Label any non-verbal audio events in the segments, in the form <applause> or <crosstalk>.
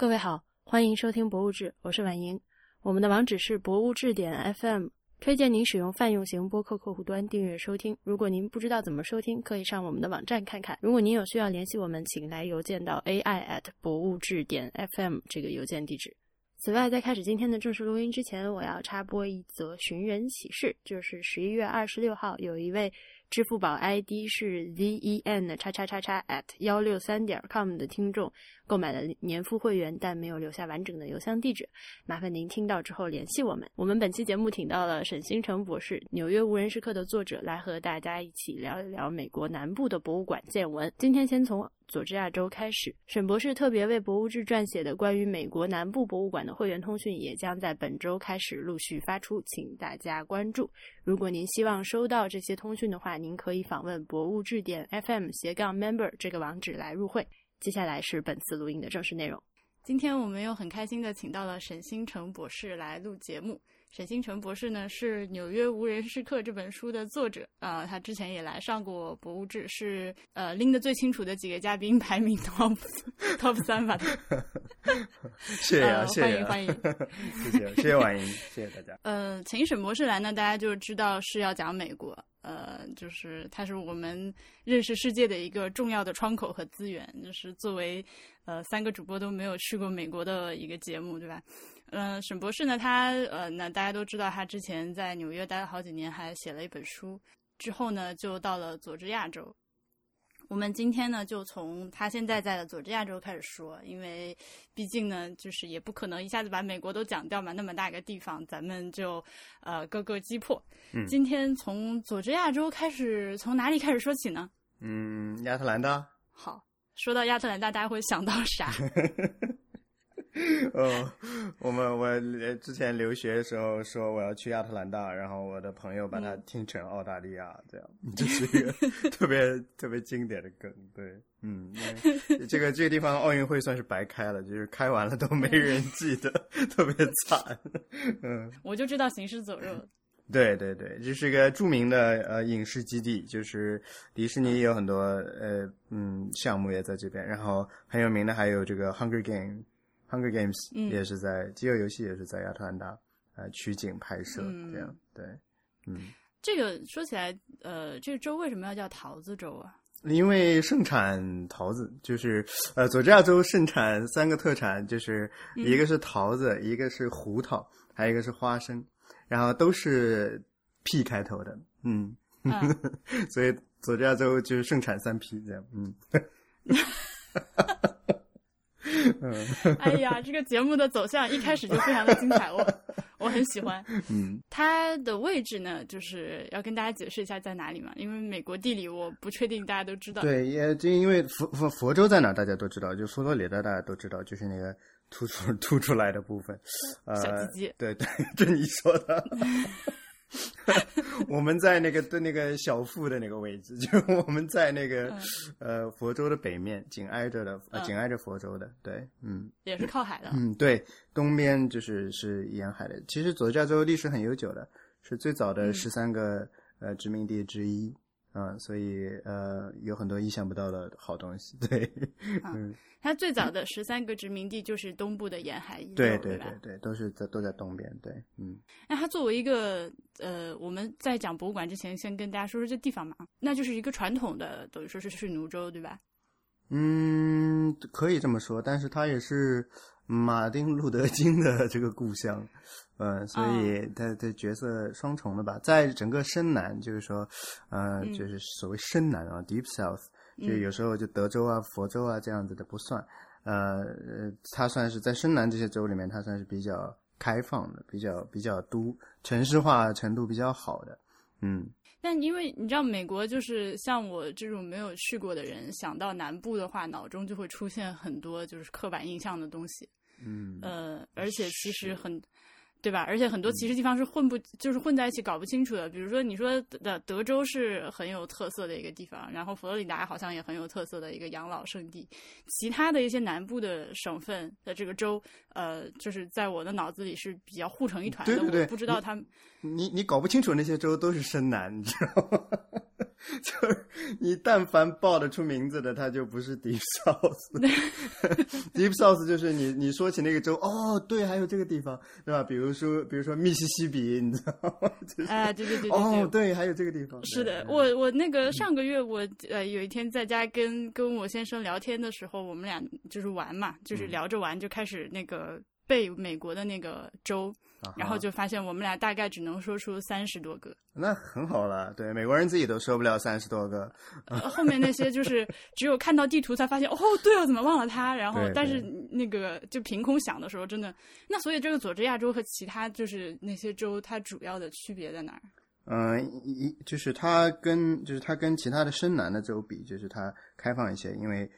各位好，欢迎收听《博物志》，我是婉莹。我们的网址是博物志点 FM，推荐您使用泛用型播客客户端订阅收听。如果您不知道怎么收听，可以上我们的网站看看。如果您有需要联系我们，请来邮件到 ai at 博物志点 FM 这个邮件地址。此外，在开始今天的正式录音之前，我要插播一则寻人启事，就是十一月二十六号，有一位。支付宝 ID 是 zen 的叉叉叉叉 at 幺六三点 com 的听众购买了年付会员，但没有留下完整的邮箱地址，麻烦您听到之后联系我们。我们本期节目请到了沈星辰博士，《纽约无人时刻》的作者，来和大家一起聊一聊美国南部的博物馆见闻。今天先从。佐治亚州开始，沈博士特别为《博物志》撰写的关于美国南部博物馆的会员通讯也将在本周开始陆续发出，请大家关注。如果您希望收到这些通讯的话，您可以访问博物志点 FM 斜杠 Member 这个网址来入会。接下来是本次录音的正式内容。今天我们又很开心的请到了沈星成博士来录节目。沈星辰博士呢是《纽约无人时刻》这本书的作者啊，他之前也来上过《博物志》，是呃拎得最清楚的几个嘉宾排名 top <laughs> top 三吧。<laughs> 谢谢啊，欢迎欢迎，<laughs> 谢谢谢谢婉莹，谢谢大家。呃，请沈博士来呢，大家就知道是要讲美国，呃，就是它是我们认识世界的一个重要的窗口和资源，就是作为呃三个主播都没有去过美国的一个节目，对吧？嗯，沈博士呢？他呃，那大家都知道，他之前在纽约待了好几年，还写了一本书。之后呢，就到了佐治亚州。我们今天呢，就从他现在在的佐治亚州开始说，因为毕竟呢，就是也不可能一下子把美国都讲掉嘛，那么大个地方，咱们就呃各个击破。嗯，今天从佐治亚州开始，从哪里开始说起呢？嗯，亚特兰大。好，说到亚特兰大，大家会想到啥？<laughs> 哦，<laughs> 我们我之前留学的时候说我要去亚特兰大，然后我的朋友把它听成澳大利亚，这样 <laughs> 这是一个特别特别经典的梗。对，嗯，这个这个地方奥运会算是白开了，就是开完了都没人记得，特别惨。嗯，我就知道行尸走肉。对对对，这是一个著名的呃影视基地，就是迪士尼有很多呃嗯项目也在这边，然后很有名的还有这个 Hunger Game。Hunger Games 也是在饥饿游戏，也是在亚特兰大呃取景拍摄，这样对，嗯，这个说起来，呃，这个州为什么要叫桃子州啊？因为盛产桃子，就是呃，佐治亚州盛产三个特产，就是一个是桃子，一个是胡桃，还有一个是花生，然后都是 P 开头的，嗯，<laughs> 所以佐治亚州就是盛产三 P 这样，嗯。<laughs> 哎呀，这个节目的走向一开始就非常的精彩，我 <laughs> 我很喜欢。嗯，它的位置呢，就是要跟大家解释一下在哪里嘛，因为美国地理我不确定大家都知道。对，也就因为佛佛佛州在哪大家都知道，就佛罗里达大家都知道，就是那个突出突出来的部分。小鸡鸡。对对，这你说的。<laughs> <laughs> <laughs> 我们在那个对那个小腹的那个位置，<laughs> 就我们在那个呃佛州的北面，紧挨着的，呃紧挨着佛州的，对，嗯，也是靠海的，嗯，对，东边就是是沿海的。其实佐治亚州历史很悠久的，是最早的十三个呃殖民地之一。嗯，所以呃，有很多意想不到的好东西。<laughs> 对，嗯，它最早的十三个殖民地就是东部的沿海，对对对对，都是在都在东边。对，嗯。那它作为一个呃，我们在讲博物馆之前，先跟大家说说这地方嘛，那就是一个传统的，等于说是是奴州，对吧？嗯，可以这么说，但是它也是马丁路德金的这个故乡。嗯，所以他的角色双重的吧，在整个深南，就是说，呃，就是所谓深南啊，Deep South，就有时候就德州啊、佛州啊这样子的不算，呃，他算是在深南这些州里面，他算是比较开放的，比较比较都城市化程度比较好的，嗯。但因为你知道，美国就是像我这种没有去过的人，想到南部的话，脑中就会出现很多就是刻板印象的东西，嗯，呃，而且其实很。对吧？而且很多其实地方是混不，就是混在一起搞不清楚的。比如说，你说的德州是很有特色的一个地方，然后佛罗里达好像也很有特色的一个养老圣地。其他的一些南部的省份的这个州，呃，就是在我的脑子里是比较互成一团的。对对对，不知道他们，你你搞不清楚那些州都是深南，你知道吗？<laughs> 就是你但凡报得出名字的，他就不是 Deep South。<laughs> Deep South 就是你你说起那个州，哦，对，还有这个地方，对吧？比如说，比如说密西西比，你知道吗？哎，<laughs> 对对对对哦，对，还有这个地方。是的，我我那个上个月我呃有一天在家跟跟我先生聊天的时候，我们俩就是玩嘛，就是聊着玩就开始那个背美国的那个州。然后就发现我们俩大概只能说出三十多个，那很好了。对，美国人自己都说不了三十多个。后面那些就是只有看到地图才发现，哦，对哦，怎么忘了它？然后，但是那个就凭空想的时候，真的。那所以这个佐治亚州和其他就是那些州，它主要的区别在哪儿？嗯，一就是它跟就是它跟其他的深南的州比，就是它开放一些，因为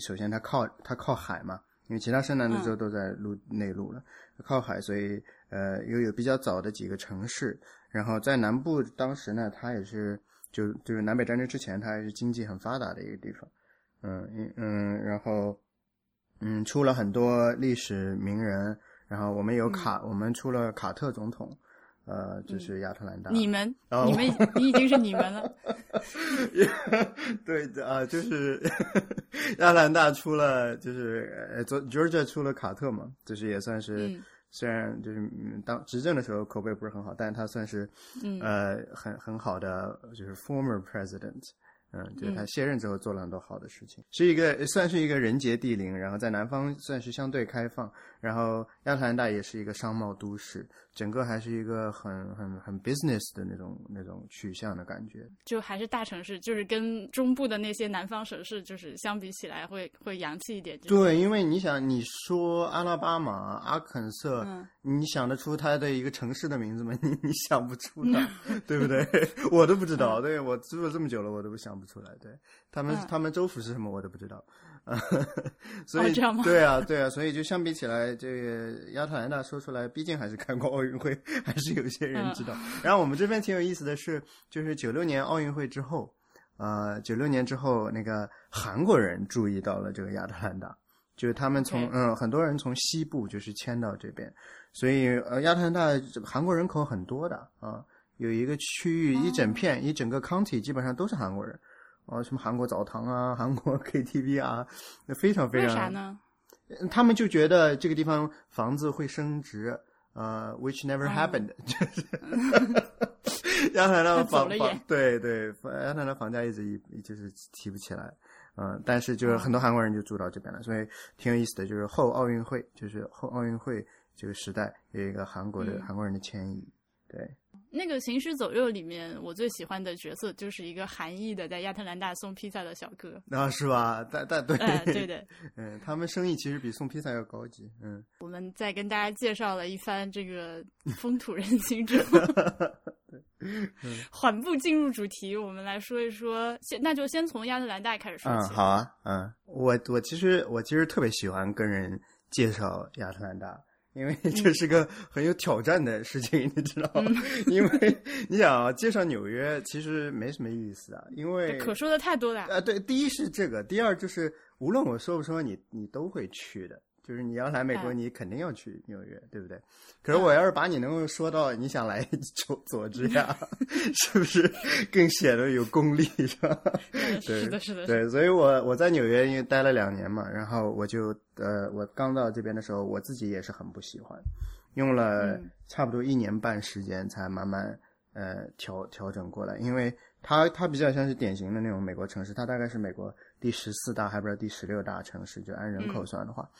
首先它靠它靠海嘛，因为其他深南的州都在陆内陆了，靠海，所以。呃，又有比较早的几个城市，然后在南部，当时呢，它也是就就是南北战争之前，它还是经济很发达的一个地方，嗯嗯嗯，然后嗯出了很多历史名人，然后我们有卡，我们出了卡特总统，呃，就是亚特兰大，你们，你们，你已经是你们了，<laughs> 对的啊，就是亚特兰大出了，就是呃，Georgia 出了卡特嘛，就是也算是。虽然就是当执政的时候口碑不是很好，但是他算是呃很很好的就是 former president。嗯，就是他卸任之后做了很多好的事情，是一个算是一个人杰地灵，然后在南方算是相对开放，然后亚特兰大也是一个商贸都市，整个还是一个很很很 business 的那种那种取向的感觉。就还是大城市，就是跟中部的那些南方省市，就是相比起来会会洋气一点。对，因为你想，你说阿拉巴马、阿肯色，你想得出它的一个城市的名字吗？你 <laughs> 你想不出的，<laughs> 对不对？我都不知道，对我住了这么久了，我都不想不。出来，对他们，他们州府是什么我都不知道，<laughs> 所以对啊，对啊，所以就相比起来，这个亚特兰大说出来，毕竟还是看过奥运会，还是有些人知道。然后我们这边挺有意思的是，就是九六年奥运会之后，呃，九六年之后，那个韩国人注意到了这个亚特兰大，就是他们从嗯，很多人从西部就是迁到这边，所以呃，亚特兰大韩国人口很多的啊，有一个区域一整片一整个 county 基本上都是韩国人。哦，什么韩国澡堂啊，韩国 <laughs> KTV 啊，那非常非常。为啥呢？他们就觉得这个地方房子会升值，呃，which never happened，<laughs> 就是亚特兰大房房对对，然后呢房价一直一就是提不起来，嗯，但是就是很多韩国人就住到这边了，所以挺有意思的，就是后奥运会，就是后奥运会这个时代有一个韩国的韩国人的迁移，对。那个《行尸走肉》里面，我最喜欢的角色就是一个韩裔的在亚特兰大送披萨的小哥。啊，是吧？但但对，对的。<laughs> 嗯，他们生意其实比送披萨要高级。嗯，我们在跟大家介绍了一番这个风土人情之后，<laughs> 缓步进入主题，我们来说一说，先那就先从亚特兰大开始说起。嗯，好啊。嗯，我我其实我其实特别喜欢跟人介绍亚特兰大。因为这是个很有挑战的事情，你知道吗？<laughs> 因为你想啊，介绍纽约其实没什么意思啊，因为可说的太多了。啊，对，第一是这个，第二就是无论我说不说，你你都会去的。就是你要来美国，你肯定要去纽约，对不对？可是我要是把你能够说到你想来 <laughs> 佐佐治亚，<laughs> 是不是更显得有功力，是吧？<laughs> 是的，是的。对，所以我我在纽约因为待了两年嘛，然后我就呃，我刚到这边的时候，我自己也是很不喜欢，用了差不多一年半时间才慢慢呃调调整过来，因为它它比较像是典型的那种美国城市，它大概是美国第十四大，还不知道第十六大城市，就按人口算的话。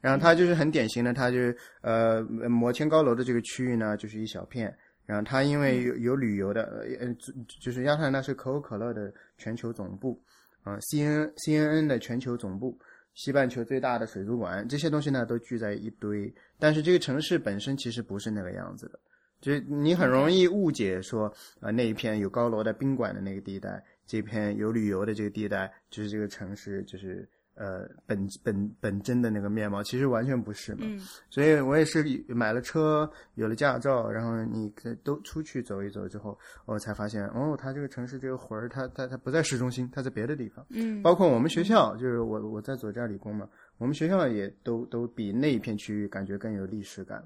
然后它就是很典型的，它就是呃摩天高楼的这个区域呢，就是一小片。然后它因为有有旅游的，呃，就是亚特兰大是可口可乐的全球总部，啊，C N C N N 的全球总部，西半球最大的水族馆，这些东西呢都聚在一堆。但是这个城市本身其实不是那个样子的，就是你很容易误解说，呃那一片有高楼的宾馆的那个地带，这片有旅游的这个地带，就是这个城市就是。呃，本本本真的那个面貌，其实完全不是嘛。嗯，所以我也是买了车，有了驾照，然后你都出去走一走之后，我才发现，哦，它这个城市这个魂儿，它它它不在市中心，它在别的地方。嗯，包括我们学校，就是我我在佐治亚理工嘛，我们学校也都都比那一片区域感觉更有历史感。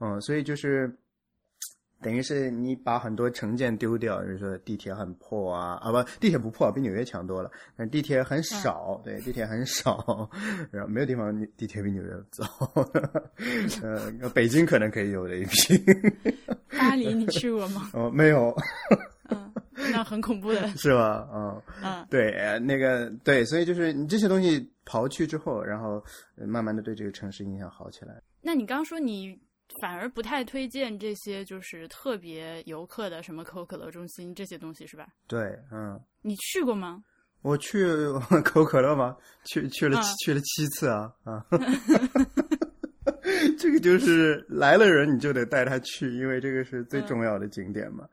嗯，所以就是。等于是你把很多成见丢掉，就是说地铁很破啊，啊不，地铁不破，比纽约强多了。但地铁很少，对，地铁很少，<laughs> 然后没有地方地铁比纽约早。<laughs> 呃，北京可能可以有的一批。<laughs> 巴黎你去过吗？哦，没有。嗯，那很恐怖的。是吧？嗯嗯，对，那个对，所以就是你这些东西刨去之后，然后慢慢的对这个城市印象好起来。那你刚说你。反而不太推荐这些，就是特别游客的什么可口可乐中心这些东西，是吧？对，嗯。你去过吗？我去 <laughs> 可口可乐吗？去去了去了七次啊啊！<laughs> 这个就是来了人你就得带他去，因为这个是最重要的景点嘛。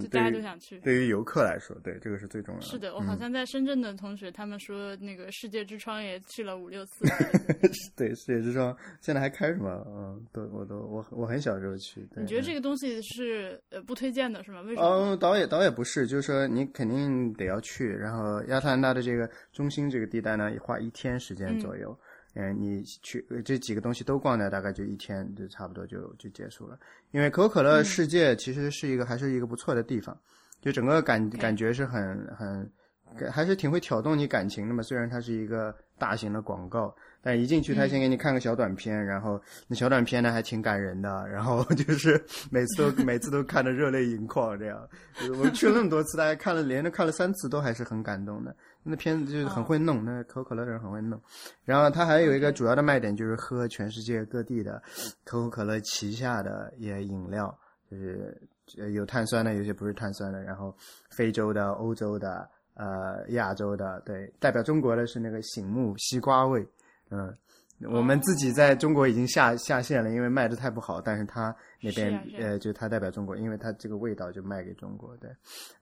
就大家都想去。对于游客来说，对这个是最重要的。是的，我好像在深圳的同学，他们说那个世界之窗也去了五六次。<laughs> 对，世界之窗现在还开着吗？嗯，都我都我我很小时候去。你觉得这个东西是呃不推荐的是吗？为什么？嗯，导演导演不是，就是说你肯定得要去。然后亚特兰大的这个中心这个地带呢，花一天时间左右。嗯，你去这几个东西都逛掉，大概就一天就差不多就就结束了。因为可口可乐世界其实是一个还是一个不错的地方，就整个感感觉是很很还是挺会挑动你感情的嘛。虽然它是一个大型的广告，但一进去他先给你看个小短片，然后那小短片呢还挺感人的，然后就是每次都每次都看得热泪盈眶这样。我去了那么多次，大家看了连着看了三次都还是很感动的。那片子就是很会弄，那可口可乐的人很会弄。然后它还有一个主要的卖点就是喝全世界各地的可口可乐旗下的一些饮料，就是有碳酸的，有些不是碳酸的。然后非洲的、欧洲的、呃亚洲的，对，代表中国的是那个醒目西瓜味，嗯。我们自己在中国已经下下线了，因为卖的太不好。但是他那边呃，就他代表中国，因为他这个味道就卖给中国，对，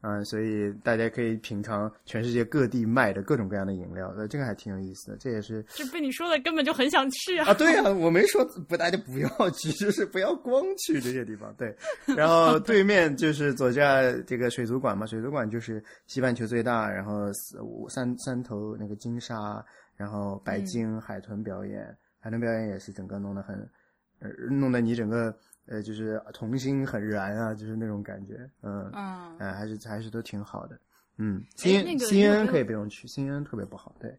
嗯，所以大家可以品尝全世界各地卖的各种各样的饮料，呃，这个还挺有意思的。这也是这被你说的，根本就很想去啊！啊，对啊，我没说不，大家不要去，<laughs> 就是不要光去这些地方。对，然后 <laughs> 对面就是左下这个水族馆嘛，水族馆就是西半球最大，然后五三三头那个金鲨。然后白鲸海豚表演，海豚表演也是整个弄得很，呃，弄得你整个呃就是童心很燃啊，就是那种感觉，嗯，嗯，哎，还是还是都挺好的，嗯，C C N 可以不用去，C N 特别不好，对，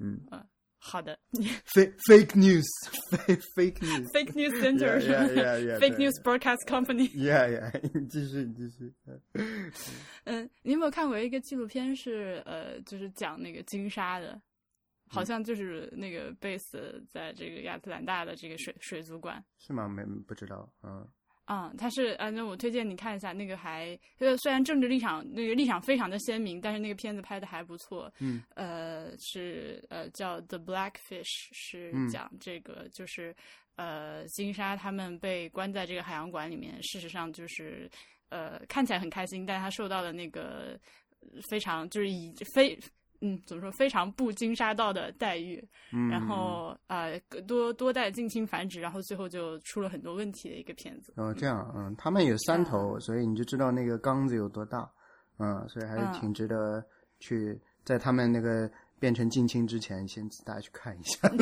嗯，嗯好的，<laughs> fake fake news，fake <laughs> fake news，fake news <laughs> center，fake news broadcast company，yeah yeah，你继续你继续，嗯，你有没有看过一个纪录片是呃就是讲那个金沙的？好像就是那个 base 在这个亚特兰大的这个水水族馆是吗？没不知道，嗯，嗯，他是啊，那我推荐你看一下那个，还呃虽然政治立场那个立场非常的鲜明，但是那个片子拍的还不错，嗯，呃是呃叫 The Blackfish，是讲这个就是呃金鲨他们被关在这个海洋馆里面，事实上就是呃看起来很开心，但是他受到的那个非常就是以非。嗯，怎么说？非常不经沙道的待遇，然后呃，多多代近亲繁殖，然后最后就出了很多问题的一个片子。哦，这样，嗯，他们有三头，所以你就知道那个缸子有多大，嗯，所以还是挺值得去在他们那个变成近亲之前，先大家去看一下。<laughs>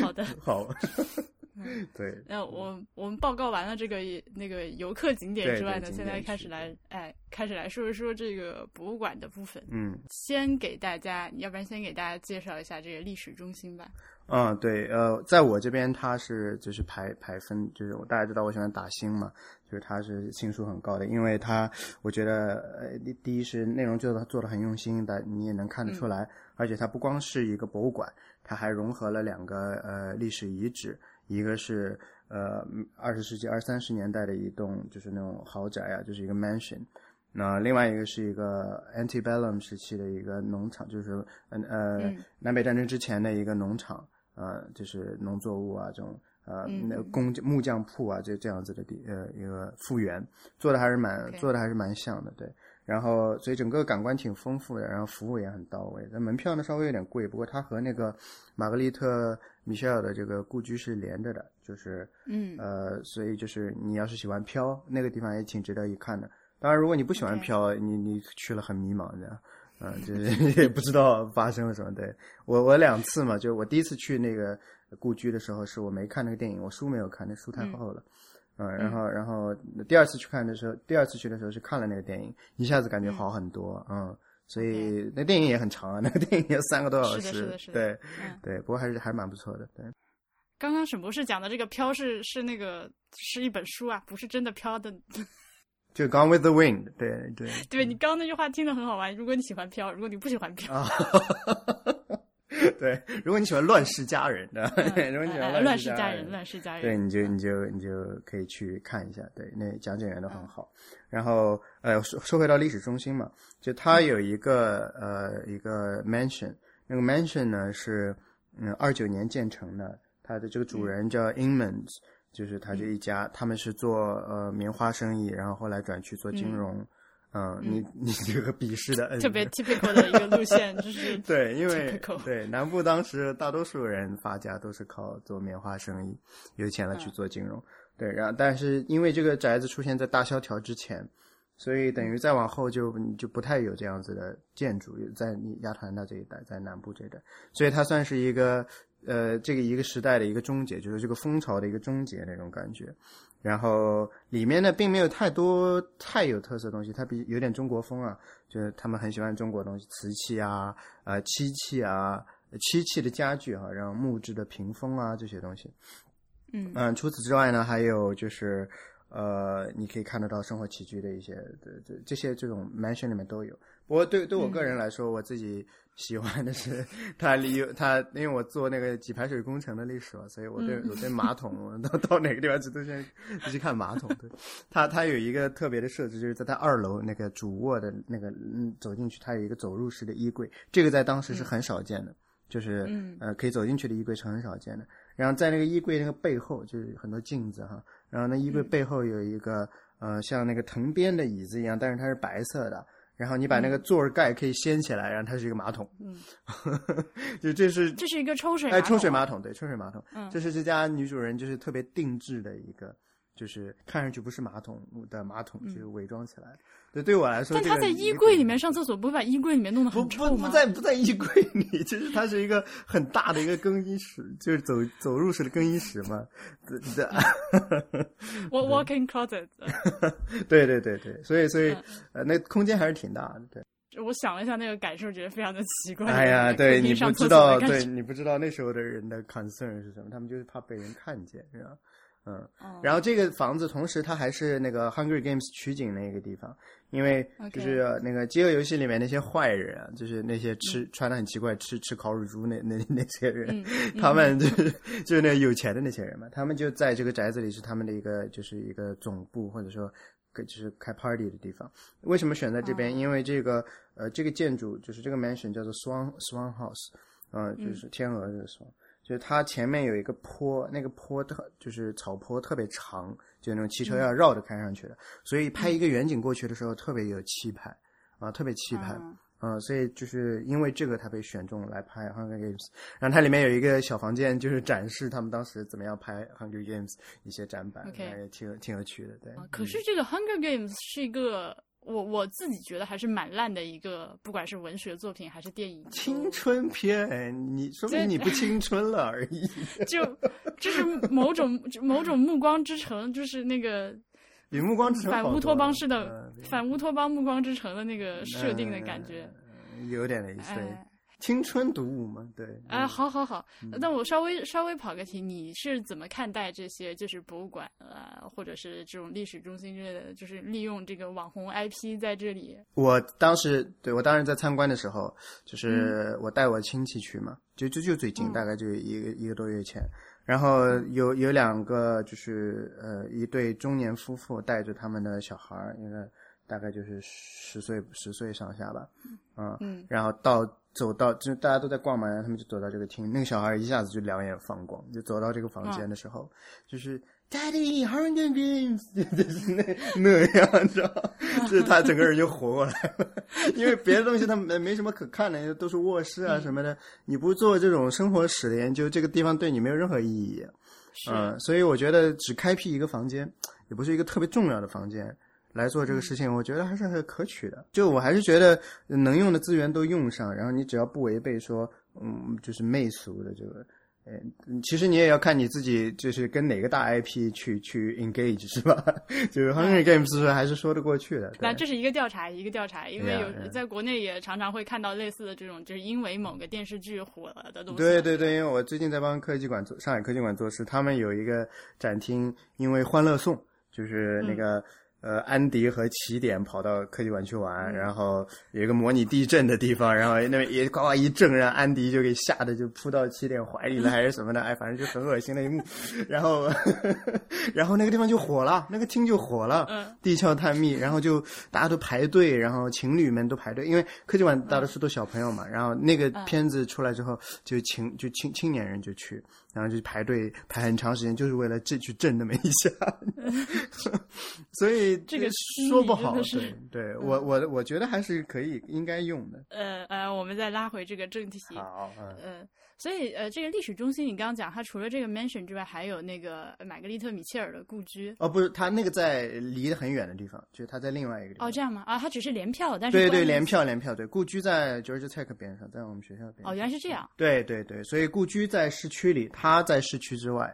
好的，<laughs> 好。<laughs> 对，那我 <laughs> 我们报告完了这个那个游客景点之外呢，现在开始来哎，开始来说一说这个博物馆的部分。嗯，先给大家，要不然先给大家介绍一下这个历史中心吧。嗯，对，呃，在我这边它是就是排排分，就是大家知道我喜欢打星嘛，就是它是星数很高的，因为它我觉得呃第第一是内容做的做的很用心的，你也能看得出来，而且它不光是一个博物馆，它还融合了两个呃历史遗址。一个是呃二十世纪二三十年代的一栋就是那种豪宅啊，就是一个 mansion。那另外一个是一个 antebellum 时期的一个农场，就是嗯呃南北战争之前的一个农场，呃就是农作物啊这种呃那工木匠铺啊这这样子的地呃一个复原，做的还是蛮做的还是蛮像的，对。然后所以整个感官挺丰富的，然后服务也很到位。那门票呢稍微有点贵，不过它和那个玛格丽特。米歇尔的这个故居是连着的，就是，嗯，呃，所以就是你要是喜欢飘，那个地方也挺值得一看的。当然，如果你不喜欢飘，你你去了很迷茫的，嗯，就是 <laughs> 也不知道发生了什么。对我，我两次嘛，就我第一次去那个故居的时候，是我没看那个电影，我书没有看，那书太厚了。嗯，然后，然后第二次去看的时候，第二次去的时候是看了那个电影，一下子感觉好很多。嗯，所以那电影也很长啊，<laughs> 那个电影有三个多小时。是的，是的，对，对，不过还是还蛮不错的。对，刚刚沈博士讲的这个飘是是那个是一本书啊，不是真的飘的。<laughs> 就 Gone with the Wind，对对。对 <laughs> 你刚刚那句话听得很好玩。如果你喜欢飘，如果你不喜欢飘。对，如果你喜欢乱世佳人，<laughs> 的，如果你喜欢乱世佳人，乱世佳人，对，你就你就你就可以去看一下，对，那讲解员都很好。然后，呃，说说回到历史中心嘛，就它有一个呃一个 mansion，那个 mansion 呢是嗯二九年建成的，它的这个主人叫 Inmans，就是他这一家，他们是做呃棉花生意，然后后来转去做金融。嗯，你你这个鄙视的，特别 typical 的一个路线就是 <laughs> 对，因为对南部当时大多数人发家都是靠做棉花生意，有钱了去做金融。对，然后但是因为这个宅子出现在大萧条之前，所以等于再往后就就不太有这样子的建筑，在你亚特兰大这一带，在南部这一带，所以它算是一个呃这个一个时代的一个终结，就是这个风潮的一个终结那种感觉。然后里面呢，并没有太多太有特色的东西，它比有点中国风啊，就是他们很喜欢中国东西，瓷器啊，呃，漆器啊，漆器的家具哈，然后木质的屏风啊这些东西。嗯嗯，除此之外呢，还有就是呃，你可以看得到生活起居的一些这这这些这种 mansion 里面都有。不过对对我个人来说，我自己。喜欢的是它里它，因为我做那个给排水工程的历史嘛，所以我对我对马桶到到哪个地方去都先去看马桶。对，它它有一个特别的设置，就是在它二楼那个主卧的那个嗯走进去，它有一个走入式的衣柜，这个在当时是很少见的，就是呃可以走进去的衣柜是很少见的。然后在那个衣柜那个背后就是很多镜子哈，然后那衣柜背后有一个呃像那个藤编的椅子一样，但是它是白色的。然后你把那个座盖可以掀起来，然后它是一个马桶。嗯，<laughs> 就这是这是一个抽水哎，抽水马桶对，抽水马桶。嗯，这是这家女主人就是特别定制的一个，就是看上去不是马桶的马桶，就是伪装起来。对，对我来说，但他在衣柜里面上厕所，不会把衣柜里面弄得很臭吗？不不在不在衣柜里，其实它是一个很大的一个更衣室，就是走走入式的更衣室嘛。对，我 <laughs> walk-in closet。<laughs> 对对对对，所以所以呃，那空间还是挺大的。对，我想了一下那个感受，觉得非常的奇怪。哎呀，对你不知道，对你不知道那时候的人的 concern 是什么，他们就是怕被人看见，是吧？嗯，然后这个房子同时它还是那个《Hungry Games》取景那个地方，因为就是那个饥饿游戏里面那些坏人啊，就是那些吃穿的很奇怪、吃吃烤乳猪那那那些人，他们就是 <laughs> 就是那有钱的那些人嘛，他们就在这个宅子里是他们的一个就是一个总部或者说就是开 party 的地方。为什么选在这边？因为这个呃这个建筑就是这个 mansion 叫做 Swan Swan House，嗯，就是天鹅的 Swan。就是它前面有一个坡，那个坡特就是草坡特别长，就那种汽车要绕着开上去的，所以拍一个远景过去的时候特别有气派，啊，特别气派，嗯，所以就是因为这个，他被选中来拍《Hunger Games》，然后它里面有一个小房间，就是展示他们当时怎么样拍《Hunger Games》一些展板，也挺挺有趣的，对。可是这个《Hunger Games》是一个。我我自己觉得还是蛮烂的一个，不管是文学作品还是电影，青春片，你说明你不青春了而已。<laughs> 就就是某种某种暮光之城，就是那个比暮光之城反乌托邦式的反乌托邦暮光之城的那个设定的感觉，有点意思。青春读物嘛，对。啊，好好好，那我稍微稍微跑个题，你是怎么看待这些就是博物馆啊，或者是这种历史中心之类的，就是利用这个网红 IP 在这里？我当时对我当时在参观的时候，就是我带我亲戚去嘛，就就就最近，大概就一个一个多月前，然后有有两个就是呃一对中年夫妇带着他们的小孩儿，应该大概就是十岁十岁上下吧，嗯，然后到。走到就大家都在逛嘛，然后他们就走到这个厅，那个小孩一下子就两眼放光，就走到这个房间的时候，就是 Daddy Hunger Games，<laughs> 就是那那样，你知道就是他整个人就活过来了，<laughs> 因为别的东西他没没什么可看的，都是卧室啊什么的，你不做这种生活史的研究，这个地方对你没有任何意义。嗯，所以我觉得只开辟一个房间，也不是一个特别重要的房间。来做这个事情，我觉得还是很可取的。就我还是觉得能用的资源都用上，然后你只要不违背说，嗯，就是媚俗的这个。嗯，其实你也要看你自己，就是跟哪个大 IP 去去 engage 是吧？<laughs> 就是 Hunger Games 是还是说得过去的。那这是一个调查，一个调查，因为有在国内也常常会看到类似的这种，就是因为某个电视剧火了的东西。对对对，因为我最近在帮科技馆做上海科技馆做事，他们有一个展厅，因为《欢乐颂》就是那个。呃，安迪和起点跑到科技馆去玩，然后有一个模拟地震的地方，然后那边也呱呱一震，让安迪就给吓得就扑到起点怀里了，<laughs> 还是什么的，哎，反正就很恶心的一幕。<laughs> 然后，<laughs> 然后那个地方就火了，那个厅就火了，地壳探秘，然后就大家都排队，然后情侣们都排队，因为科技馆大多数都小朋友嘛。然后那个片子出来之后，就青就青青年人就去。然后就排队排很长时间，就是为了这去震那么一下，<laughs> 所以 <laughs> 这个说不好。对，对我我我觉得还是可以应该用的。呃呃，我们再拉回这个正题。好，嗯。所以，呃，这个历史中心，你刚刚讲，它除了这个 mansion 之外，还有那个玛格丽特·米切尔的故居。哦，不是，它那个在离得很远的地方，就是它在另外一个地方。哦，这样吗？啊，它只是联票，但是对对，联票联票，对，故居在 George Tech 边上，在我们学校边。哦，原来是这样。对对对，所以故居在市区里，它在市区之外，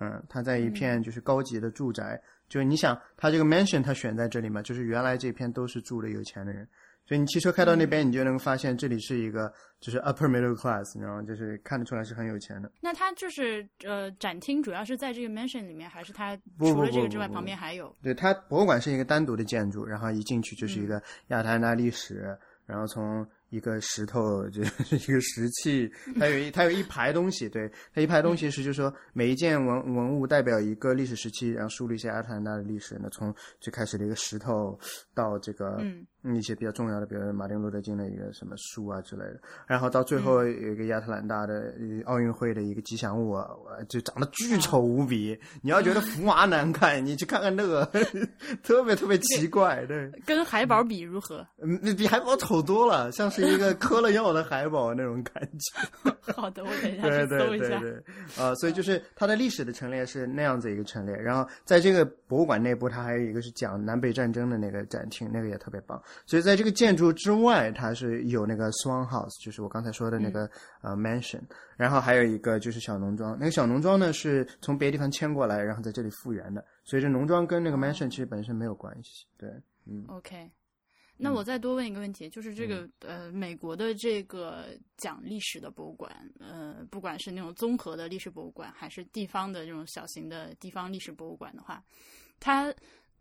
嗯，它在一片就是高级的住宅，就是你想，它这个 mansion 它选在这里嘛，就是原来这片都是住的有钱的人。所以你汽车开到那边，你就能发现这里是一个就是 upper middle class，然后就是看得出来是很有钱的。那它就是呃展厅主要是在这个 mansion 里面，还是它除了这个之外旁边还有？对，它博物馆是一个单独的建筑，然后一进去就是一个亚特兰大历史，然后从。一个石头，就是一个石器，<laughs> 它有一它有一排东西，对，它一排东西是就是说每一件文文物代表一个历史时期，然后梳理一下亚特兰大的历史。那从最开始的一个石头到这个嗯一些比较重要的，比如马丁路德金的一个什么书啊之类的，然后到最后有一个亚特兰大的奥运会的一个吉祥物，啊就长得巨丑无比。你要觉得福娃难看，你去看看那个，<laughs> 特别特别奇怪，对。跟海宝比如何？嗯，比海宝丑多了，像是。一个嗑了药的海宝那种感觉。<laughs> 好的，我等一下去搜一下。对对对对，啊，所以就是它的历史的陈列是那样子一个陈列，然后在这个博物馆内部，它还有一个是讲南北战争的那个展厅，那个也特别棒。所以在这个建筑之外，它是有那个 Swan House，就是我刚才说的那个呃 mansion，然后还有一个就是小农庄。那个小农庄呢是从别的地方迁过来，然后在这里复原的。所以这农庄跟那个 mansion 其实本身没有关系。对，嗯，OK。那我再多问一个问题，就是这个呃，美国的这个讲历史的博物馆，呃，不管是那种综合的历史博物馆，还是地方的这种小型的地方历史博物馆的话，它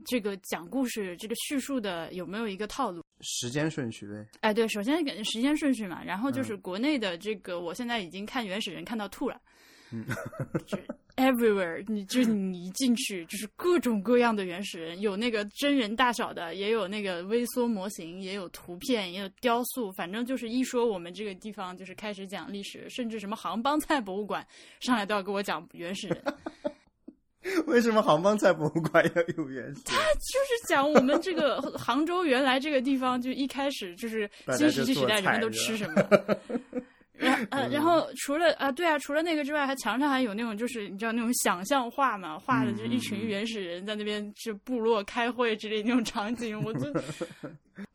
这个讲故事、这个叙述的有没有一个套路？时间顺序呗。哎，对，首先时间顺序嘛，然后就是国内的这个，我现在已经看原始人看到吐了。嗯。<laughs> Everywhere，你就你一进去就是各种各样的原始人，有那个真人大小的，也有那个微缩模型，也有图片，也有雕塑。反正就是一说我们这个地方就是开始讲历史，甚至什么杭帮菜博物馆上来都要给我讲原始人。<laughs> 为什么杭帮菜博物馆要有原始？他就是讲我们这个 <laughs> 杭州原来这个地方就一开始就是新石器时代人们都吃什么。<laughs> 然呃，然后除了啊，对啊，除了那个之外，还墙上还有那种，就是你知道那种想象画嘛，画的就是一群原始人在那边是部落开会之类那种场景，我就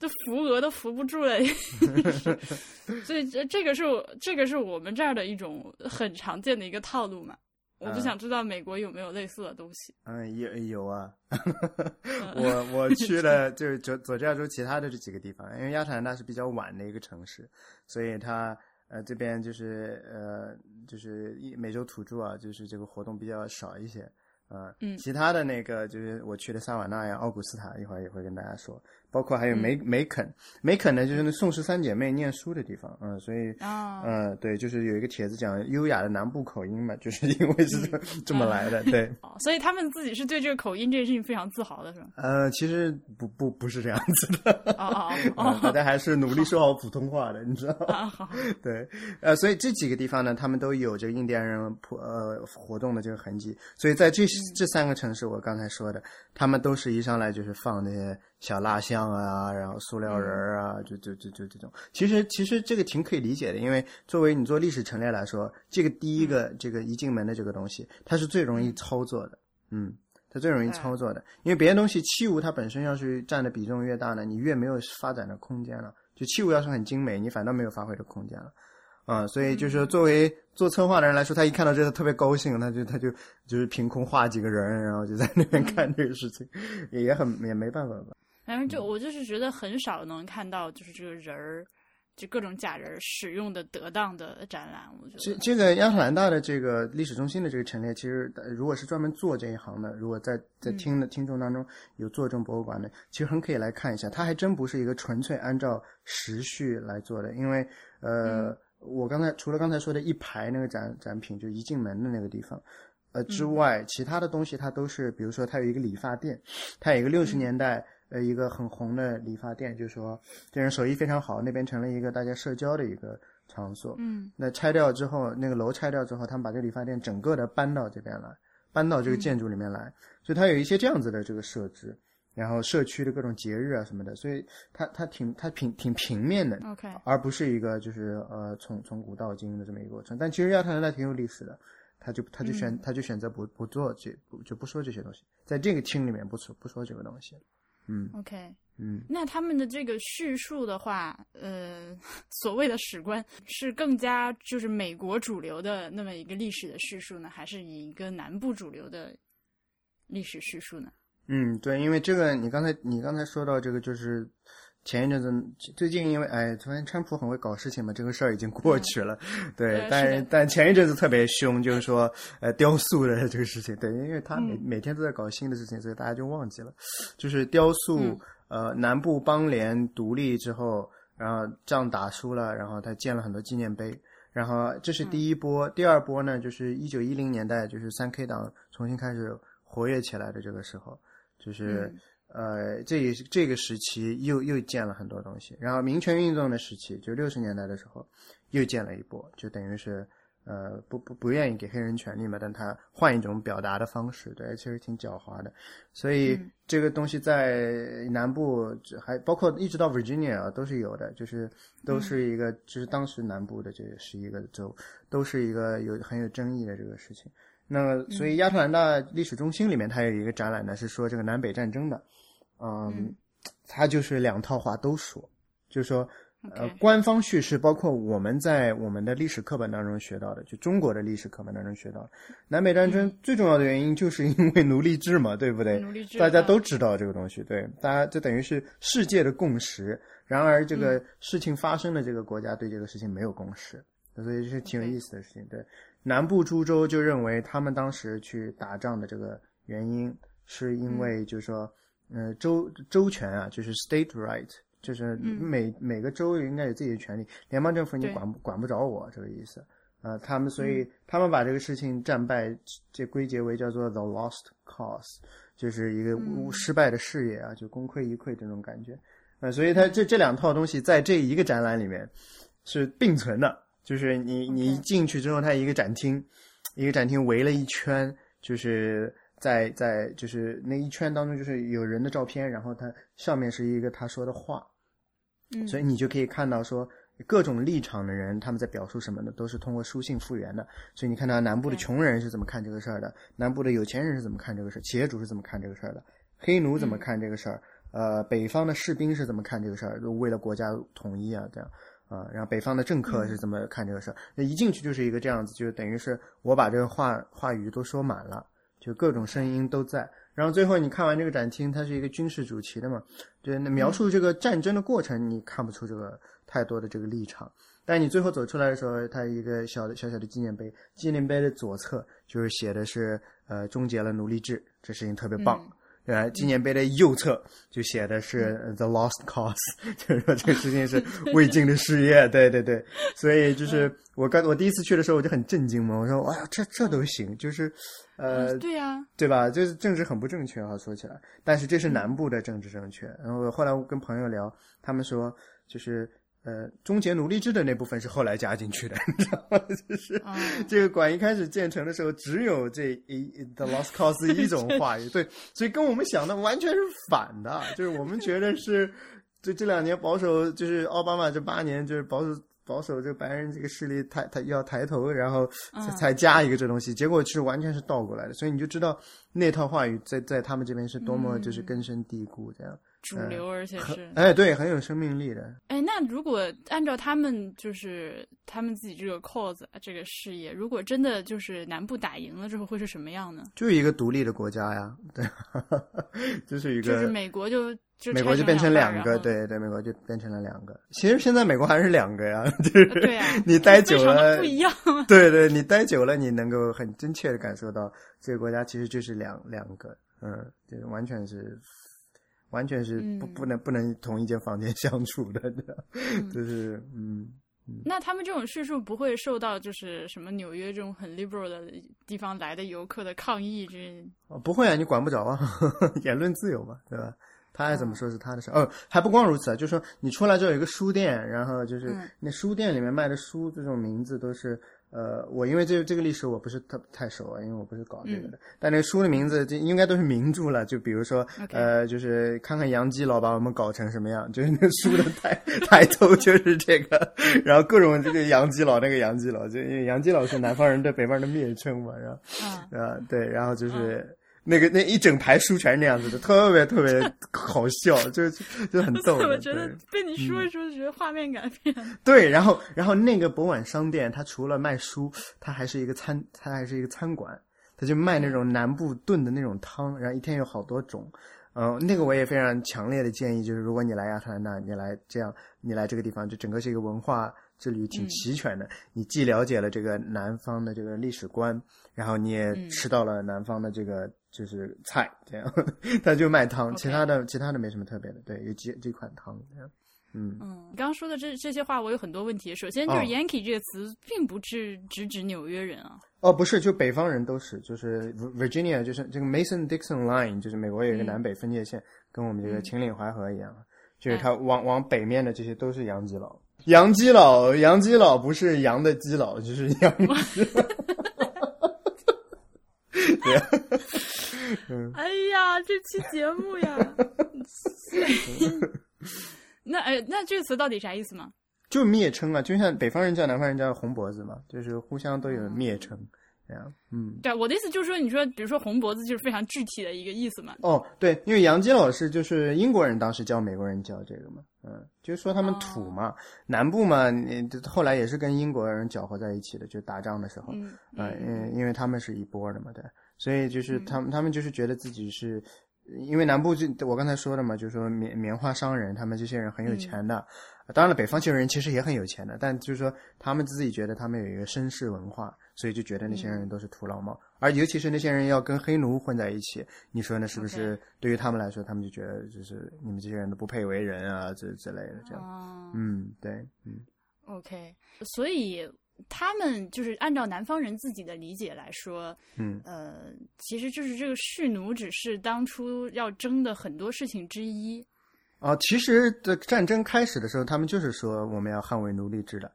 都扶额都扶不住了。所以这这个是这个是我们这儿的一种很常见的一个套路嘛。我就想知道美国有没有类似的东西。嗯，有有啊。<laughs> 我我去了就是佐佐治亚州其他的这几个地方，因为亚特兰大是比较晚的一个城市，所以它。呃，这边就是呃，就是美洲土著啊，就是这个活动比较少一些，啊，嗯，其他的那个就是我去的萨瓦纳呀、奥古斯塔，一会儿也会跟大家说。包括还有梅梅肯，梅肯呢就是那宋氏三姐妹念书的地方，嗯，所以，嗯，对，就是有一个帖子讲优雅的南部口音嘛，就是因为是这么来的，对。所以他们自己是对这个口音这件事情非常自豪的，是吧？呃，其实不不不是这样子的，哦哦，大家还是努力说好普通话的，你知道吗？好，<laughs> 对，呃，所以这几个地方呢，他们都有这个印第安人普呃活动的这个痕迹，所以在这这三个城市，我刚才说的，他们都是一上来就是放那些。小蜡像啊，然后塑料人儿啊，就就就就这种。其实其实这个挺可以理解的，因为作为你做历史陈列来说，这个第一个这个一进门的这个东西，它是最容易操作的。嗯，它最容易操作的。因为别的东西器物它本身要是占的比重越大呢，你越没有发展的空间了。就器物要是很精美，你反倒没有发挥的空间了。啊，所以就是作为做策划的人来说，他一看到这个特别高兴，他就他就就是凭空画几个人，然后就在那边干这个事情，也很也没办法吧。反正就我就是觉得很少能看到就是这个人儿，就各种假人使用的得当的展览。我觉得这这个亚特兰大的这个历史中心的这个陈列，其实如果是专门做这一行的，如果在在听的听众当中有做这种博物馆的，其实很可以来看一下。它还真不是一个纯粹按照时序来做的，因为呃。我刚才除了刚才说的一排那个展展品，就一进门的那个地方，呃之外，其他的东西它都是，比如说它有一个理发店，它有一个六十年代呃一个很红的理发店，就是说这人手艺非常好，那边成了一个大家社交的一个场所。嗯，那拆掉之后，那个楼拆掉之后，他们把这个理发店整个的搬到这边来，搬到这个建筑里面来，所以它有一些这样子的这个设置。然后社区的各种节日啊什么的，所以它它挺它平挺平面的，OK，而不是一个就是呃从从古到今的这么一个过程。但其实亚特兰大挺有历史的，他就他就选他就选择不不做这不就不说这些东西，在这个厅里面不说不说这个东西。嗯，OK，嗯，那他们的这个叙述的话，呃，<laughs> 所谓的史观是更加就是美国主流的那么一个历史的叙述呢，还是以一个南部主流的历史叙述呢？嗯，对，因为这个，你刚才你刚才说到这个，就是前一阵子最近，因为哎，突然川普很会搞事情嘛，这个事儿已经过去了，对，但但前一阵子特别凶，就是说呃雕塑的这个事情，对，因为他每每天都在搞新的事情，所以大家就忘记了，就是雕塑呃南部邦联独立之后，然后仗打输了，然后他建了很多纪念碑，然后这是第一波，第二波呢，就是一九一零年代，就是三 K 党重新开始活跃起来的这个时候。就是，呃，这也是这个时期又又建了很多东西。然后民权运动的时期，就六十年代的时候，又建了一波，就等于是，呃，不不不愿意给黑人权利嘛，但他换一种表达的方式，对，其实挺狡猾的。所以这个东西在南部还包括一直到 Virginia 都是有的，就是都是一个，就是当时南部的这十一个州都是一个有很有争议的这个事情。那，所以亚特兰大历史中心里面，它有一个展览呢，是说这个南北战争的，嗯，他就是两套话都说，就是说，呃，官方叙事包括我们在我们的历史课本当中学到的，就中国的历史课本当中学到，南北战争最重要的原因就是因为奴隶制嘛，对不对？奴隶制，大家都知道这个东西，对，大家就等于是世界的共识。然而，这个事情发生的这个国家对这个事情没有共识，所以是挺有意思的事情，对。南部诸州就认为，他们当时去打仗的这个原因，是因为就是说，呃，州州权啊，就是 state right，就是每每个州应该有自己的权利，联邦政府你管管不着我这个意思。呃，他们所以他们把这个事情战败这归结为叫做 the lost cause，就是一个失败的事业啊，就功亏一篑这种感觉。呃，所以它这这两套东西在这一个展览里面是并存的。就是你你一进去之后，它一个展厅，一个展厅围了一圈，就是在在就是那一圈当中，就是有人的照片，然后它上面是一个他说的话，嗯，所以你就可以看到说各种立场的人他们在表述什么的，都是通过书信复原的。所以你看到南部的穷人是怎么看这个事儿的，南部的有钱人是怎么看这个事儿，企业主是怎么看这个事儿的，黑奴怎么看这个事儿，呃，北方的士兵是怎么看这个事儿，为了国家统一啊这样。啊，然后北方的政客是怎么看这个事儿？那一进去就是一个这样子，就等于是我把这个话话语都说满了，就各种声音都在。然后最后你看完这个展厅，它是一个军事主题的嘛，就那描述这个战争的过程，你看不出这个太多的这个立场。但你最后走出来的时候，它一个小的小小的纪念碑，纪念碑的左侧就是写的是呃终结了奴隶制，这事情特别棒。呃，纪念碑的右侧就写的是 “the lost cause”，<laughs> 就是说这个事情是未尽的事业。对对对，所以就是我刚我第一次去的时候我就很震惊嘛，我说哇，这这都行，就是呃，对呀，对吧？就是政治很不正确啊，说起来，但是这是南部的政治正确。然后后来我跟朋友聊，他们说就是。呃，终结奴隶制的那部分是后来加进去的，你知道吗？<laughs> 就是这个馆一开始建成的时候，只有这一 the lost cause 一种话语，<laughs> 对，所以跟我们想的完全是反的。就是我们觉得是，这这两年保守，就是奥巴马这八年就是保守保守这个白人这个势力抬抬要抬头，然后才加一个这东西，结果是完全是倒过来的，所以你就知道那套话语在在他们这边是多么就是根深蒂固这样。主流，而且是哎，对，很有生命力的。哎，那如果按照他们就是他们自己这个 cause 这个事业，如果真的就是南部打赢了之后，会是什么样呢？就一个独立的国家呀，<laughs> 对，就是一个，就是美国就就美国就变成两个，对对，美国就变成了两个。其实现在美国还是两个呀，<laughs> 就是对呀，你待久了不一样。对对，你待久了，你能够很真切的感受到这个国家其实就是两两个，嗯，就是完全是。完全是不不能不能同一间房间相处的，<laughs> 就是嗯。那他们这种叙述不会受到就是什么纽约这种很 liberal 的地方来的游客的抗议？这哦不会啊，你管不着啊，<laughs> 言论自由嘛，对吧？他爱怎么说是他的事。哦，还不光如此啊，就是说你出来之后有一个书店，然后就是那书店里面卖的书，这种名字都是。呃，我因为这这个历史我不是特太熟啊，因为我不是搞这个的。但那个书的名字就应该都是名著了，就比如说，呃，就是看看杨基老把我们搞成什么样，就是那书的抬 <laughs> 抬头就是这个，然后各种这个杨基老那个杨基老，就因为杨基老是南方人对北方人的蔑称嘛，然后啊对，然后就是。那个那一整排书全是那样子的，特别特别好笑，就就很逗。我觉得被你说一说，就觉得画面感变。<laughs> 对，然后然后那个博碗商店，它除了卖书，它还是一个餐，它还是一个餐馆，它就卖那种南部炖的那种汤，然后一天有好多种。嗯，那个我也非常强烈的建议，就是如果你来亚特兰大，你来这样，你来这个地方，就整个是一个文化之旅，挺齐全的。你既了解了这个南方的这个历史观，然后你也吃到了南方的这个。就是菜这样，<laughs> 他就卖汤，其他的其他的没什么特别的。对，有几几款汤这样。嗯嗯，你刚刚说的这这些话，我有很多问题。首先就是 “Yankee” 这个词，并不是直指纽约人啊。哦，不是，就北方人都是，就是 Virginia，就是这个 Mason-Dixon Line，就是美国有一个南北分界线，跟我们这个秦岭淮河一样，就是它往往北面的这些都是洋基佬。洋基佬，洋基佬不是羊的基佬，就是洋基。<laughs> 哎呀，这期节目呀，<laughs> 那哎，那这个词到底啥意思嘛？就蔑称啊，就像北方人叫南方人叫红脖子嘛，就是互相都有蔑称，这样。嗯，对，我的意思就是说，你说，比如说红脖子，就是非常具体的一个意思嘛。哦，对，因为杨基老师就是英国人，当时教美国人教这个嘛，嗯，就是说他们土嘛，南部嘛，你后来也是跟英国人搅和在一起的，就打仗的时候，嗯，因因为他们是一波的嘛，对。所以就是他们，他们就是觉得自己是，因为南部就我刚才说的嘛，就是说棉棉花商人，他们这些人很有钱的。当然了，北方这些人其实也很有钱的，但就是说他们自己觉得他们有一个绅士文化，所以就觉得那些人都是土老帽。而尤其是那些人要跟黑奴混在一起，你说那是不是对于他们来说，他们就觉得就是你们这些人都不配为人啊，这之类的这样。嗯，对，嗯。OK，所以。他们就是按照南方人自己的理解来说，嗯，呃，其实就是这个蓄奴只是当初要争的很多事情之一。哦，其实的战争开始的时候，他们就是说我们要捍卫奴隶制的，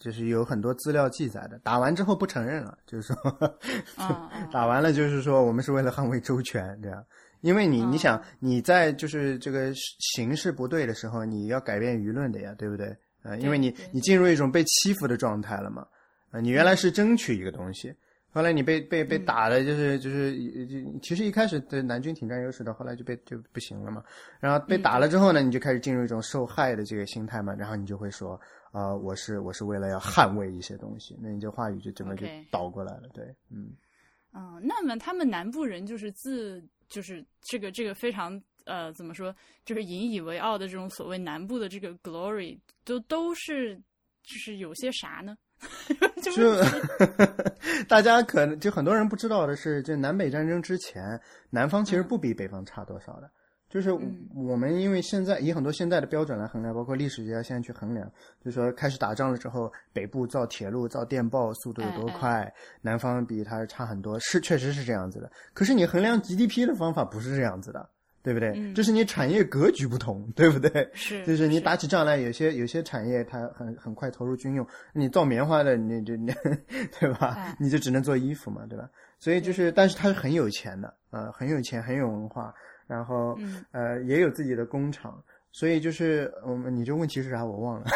就是有很多资料记载的。打完之后不承认了，就是说，<laughs> 打完了就是说我们是为了捍卫周全这样。因为你你想你在就是这个形势不对的时候，你要改变舆论的呀，对不对？啊，因为你你进入一种被欺负的状态了嘛，啊，你原来是争取一个东西，后来你被被被打的，就是就是就其实一开始的南军挺占优势的，后来就被就不行了嘛，然后被打了之后呢，你就开始进入一种受害的这个心态嘛，然后你就会说啊，我是我是为了要捍卫一些东西，那你这话语就整个就倒过来了，对，嗯，嗯，那么他们南部人就是自就是这个这个非常。呃，怎么说？就是引以为傲的这种所谓南部的这个 glory，都都是就是有些啥呢？<laughs> 就 <laughs> 大家可能就很多人不知道的是，就南北战争之前，南方其实不比北方差多少的。就是我们因为现在以很多现在的标准来衡量，包括历史学家现在去衡量，就是说开始打仗的时候，北部造铁路、造电报速度有多快，南方比它差很多，是确实是这样子的。可是你衡量 GDP 的方法不是这样子的。对不对？这是你产业格局不同，<laughs> 对不对？是，就是你打起仗来，有些有些产业它很很快投入军用，你造棉花的，你就你 <laughs> 对吧？你就只能做衣服嘛，对吧？所以就是，但是他是很有钱的，呃，很有钱，很有文化，然后呃也有自己的工厂，所以就是我们你这问题是啥？我忘了。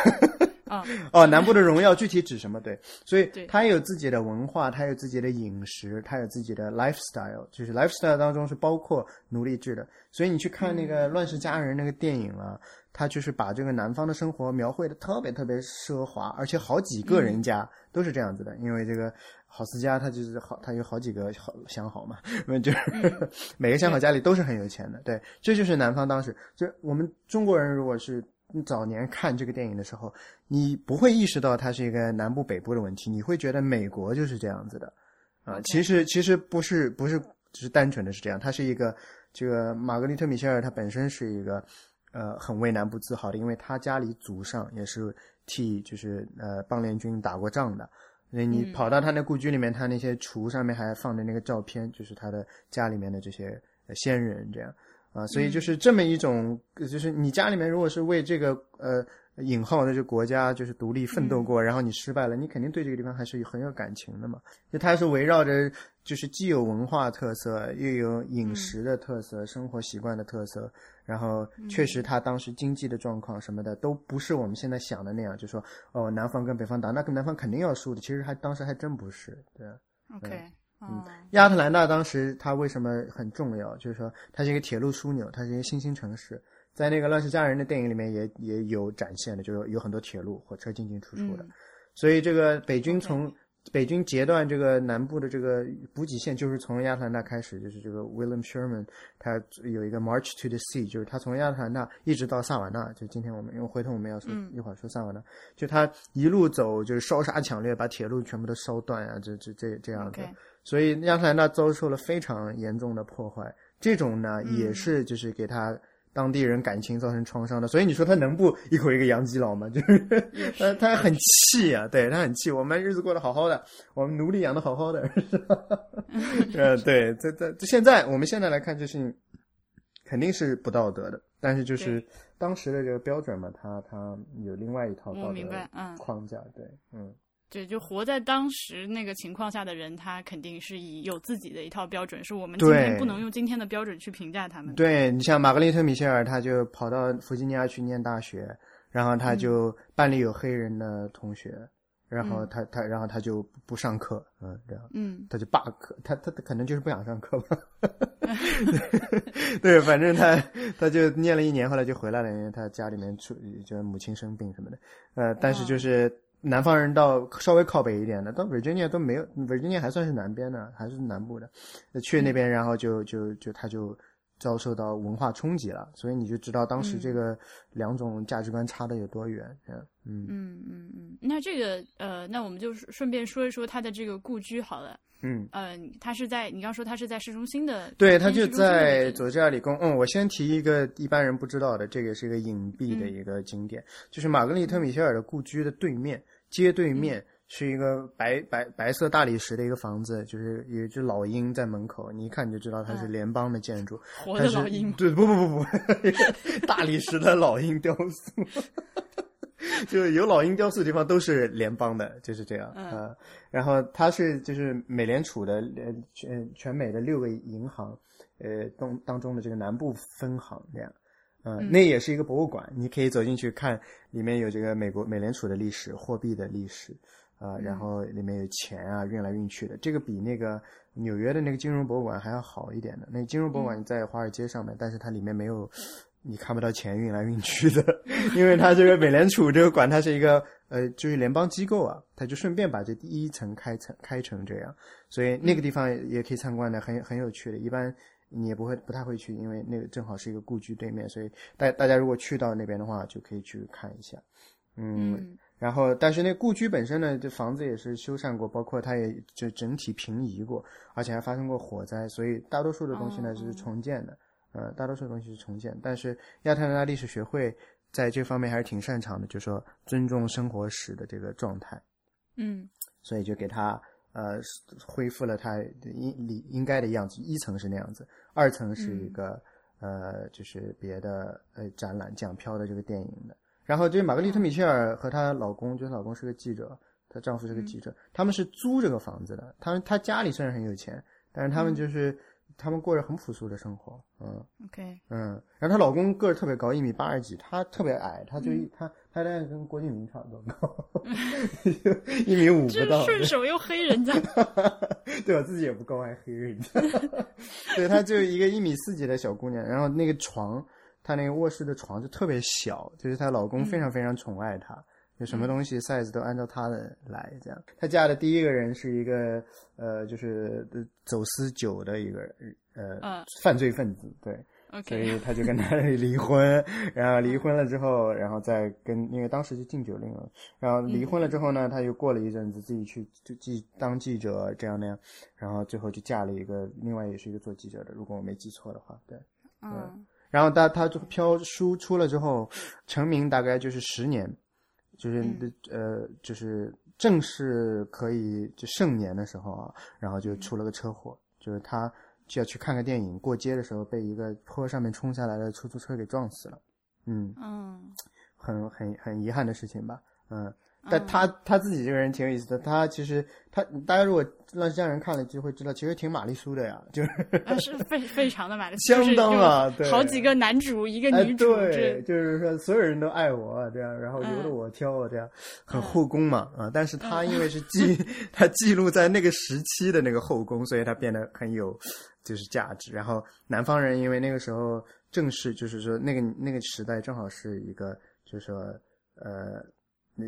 啊，哦，南部的荣耀具体指什么？对，所以对。它有自己的文化，它有自己的饮食，它有自己的 lifestyle，就是 lifestyle 当中是包括奴隶制的。所以你去看那个《乱世佳人》那个电影啊，他就是把这个南方的生活描绘的特别特别奢华，而且好几个人家都是这样子的，因为这个。郝思嘉他就是好，他有好几个好相好嘛，因 <laughs> 为就是每个相好家里都是很有钱的，对，这就是南方当时。就我们中国人如果是早年看这个电影的时候，你不会意识到它是一个南部北部的问题，你会觉得美国就是这样子的啊，其实其实不是不是只是单纯的是这样，它是一个这个玛格丽特米歇尔她本身是一个呃很为南部自豪的，因为她家里祖上也是替就是呃邦联军打过仗的。那你跑到他那故居里面，他那些橱上面还放着那个照片，就是他的家里面的这些先人这样啊，所以就是这么一种，就是你家里面如果是为这个呃引号的就国家就是独立奋斗过，然后你失败了，你肯定对这个地方还是很有感情的嘛。就它是围绕着，就是既有文化特色，又有饮食的特色、生活习惯的特色。然后确实，他当时经济的状况什么的都不是我们现在想的那样，就说哦，南方跟北方打，那跟南方肯定要输的。其实还当时还真不是，对。OK，嗯，亚特兰大当时它为什么很重要？就是说它是一个铁路枢纽，它是一个新兴城市，在那个《乱世佳人》的电影里面也也有展现的，就是有很多铁路、火车进进出出的。所以这个北军从。北军截断这个南部的这个补给线，就是从亚特兰大开始，就是这个 William Sherman，他有一个 March to the Sea，就是他从亚特兰大一直到萨瓦纳，就今天我们因为回头我们要说一会儿说萨瓦纳，就他一路走就是烧杀抢掠，把铁路全部都烧断啊，这这这这样子，所以亚特兰大遭受了非常严重的破坏。这种呢，也是就是给他。当地人感情造成创伤的，所以你说他能不一口一个洋基佬吗？<laughs> 就是他他很气啊，对他很气。我们日子过得好好的，我们奴隶养的好好的，<laughs> 呃，<laughs> 对，这这现在我们现在来看这事情，肯定是不道德的。但是就是当时的这个标准嘛，他他有另外一套道德框架，对，嗯。对，就活在当时那个情况下的人，他肯定是以有自己的一套标准，是我们今天不能用今天的标准去评价他们。对你像玛格丽特·米歇尔，他就跑到弗吉尼亚去念大学，然后他就班里有黑人的同学，然后他他然后他就不上课，嗯，这样，嗯，他就罢课，他他可能就是不想上课吧。<laughs> 对，反正他他就念了一年，后来就回来了，因为他家里面出就母亲生病什么的，呃，但是就是。南方人到稍微靠北一点的，到 Virginia 都没有，Virginia 还算是南边的，还是南部的，去那边然后就就就他就遭受到文化冲击了，所以你就知道当时这个两种价值观差的有多远，嗯嗯嗯嗯。那这个呃，那我们就顺便说一说他的这个故居好了，嗯嗯，他是在你刚说他是在市中心的，对他就在佐治亚理工，嗯，我先提一个一般人不知道的，这个是一个隐蔽的一个景点，就是玛格丽特米歇尔的故居的对面。街对面是一个白白白色大理石的一个房子，就是有一只老鹰在门口，你一看你就知道它是联邦的建筑。活的老鹰？对，不不不不，<laughs> 大理石的老鹰雕塑，<laughs> 就有老鹰雕塑的地方都是联邦的，就是这样啊。然后它是就是美联储的呃全全美的六个银行呃当当中的这个南部分行这样。嗯，那也是一个博物馆，你可以走进去看，里面有这个美国美联储的历史、货币的历史，啊，然后里面有钱啊，运来运去的。这个比那个纽约的那个金融博物馆还要好一点的。那金融博物馆在华尔街上面，但是它里面没有，你看不到钱运来运去的，<laughs> 因为它这个美联储这个馆，它是一个呃，就是联邦机构啊，它就顺便把这第一层开成开成这样，所以那个地方也可以参观的，很很有趣的，一般。你也不会不太会去，因为那个正好是一个故居对面，所以大大家如果去到那边的话，就可以去看一下。嗯，然后但是那故居本身呢，这房子也是修缮过，包括它也就整体平移过，而且还发生过火灾，所以大多数的东西呢就是重建的。呃，大多数的东西是重建，但是亚特兰大历史学会在这方面还是挺擅长的，就说尊重生活史的这个状态。嗯，所以就给他。呃，恢复了它应理应该的样子。一层是那样子，二层是一个呃，就是别的呃展览讲飘的这个电影的。然后这玛格丽特·米切尔和她老公，就是老公是个记者，她丈夫是个记者，他们是租这个房子的。他们他家里虽然很有钱，但是他们就是他们过着很朴素的生活，嗯，OK，嗯，然后她老公个儿特别高，一米八十几，她特别矮，她就一她她大概跟郭敬明差不多高，<laughs> 一米五不到，顺手又黑人家，<laughs> 对我自己也不高，还黑人家，<laughs> 对，她就一个一米四几的小姑娘，然后那个床，她那个卧室的床就特别小，就是她老公非常非常宠爱她。就什么东西 size 都按照她的来，这样。她嫁的第一个人是一个呃，就是走私酒的一个呃犯罪分子，对，所以她就跟他 <laughs> 离婚，然后离婚了之后，然后再跟，因为当时就禁酒令了，然后离婚了之后呢，她又过了一阵子自己去就记当记者这样那样，然后最后就嫁了一个另外也是一个做记者的，如果我没记错的话，对，嗯，然后她她飘书出了之后成名大概就是十年。就是呃，就是正式可以就盛年的时候啊，然后就出了个车祸，就是他就要去看个电影，过街的时候被一个坡上面冲下来的出租车给撞死了，嗯嗯，很很很遗憾的事情吧，嗯。但他他自己这个人挺有意思的，他其实他大家如果让家人看了就会知道，其实挺玛丽苏的呀，就是是非非常的玛丽苏，相当啊，对，好几个男主一个女主，对，就是说所有人都爱我这样，然后由着我挑这样，很后宫嘛啊，但是他因为是记 <laughs> 他记录在那个时期的那个后宫，所以他变得很有就是价值。然后南方人因为那个时候正是就是说那个那个时代正好是一个就是说呃。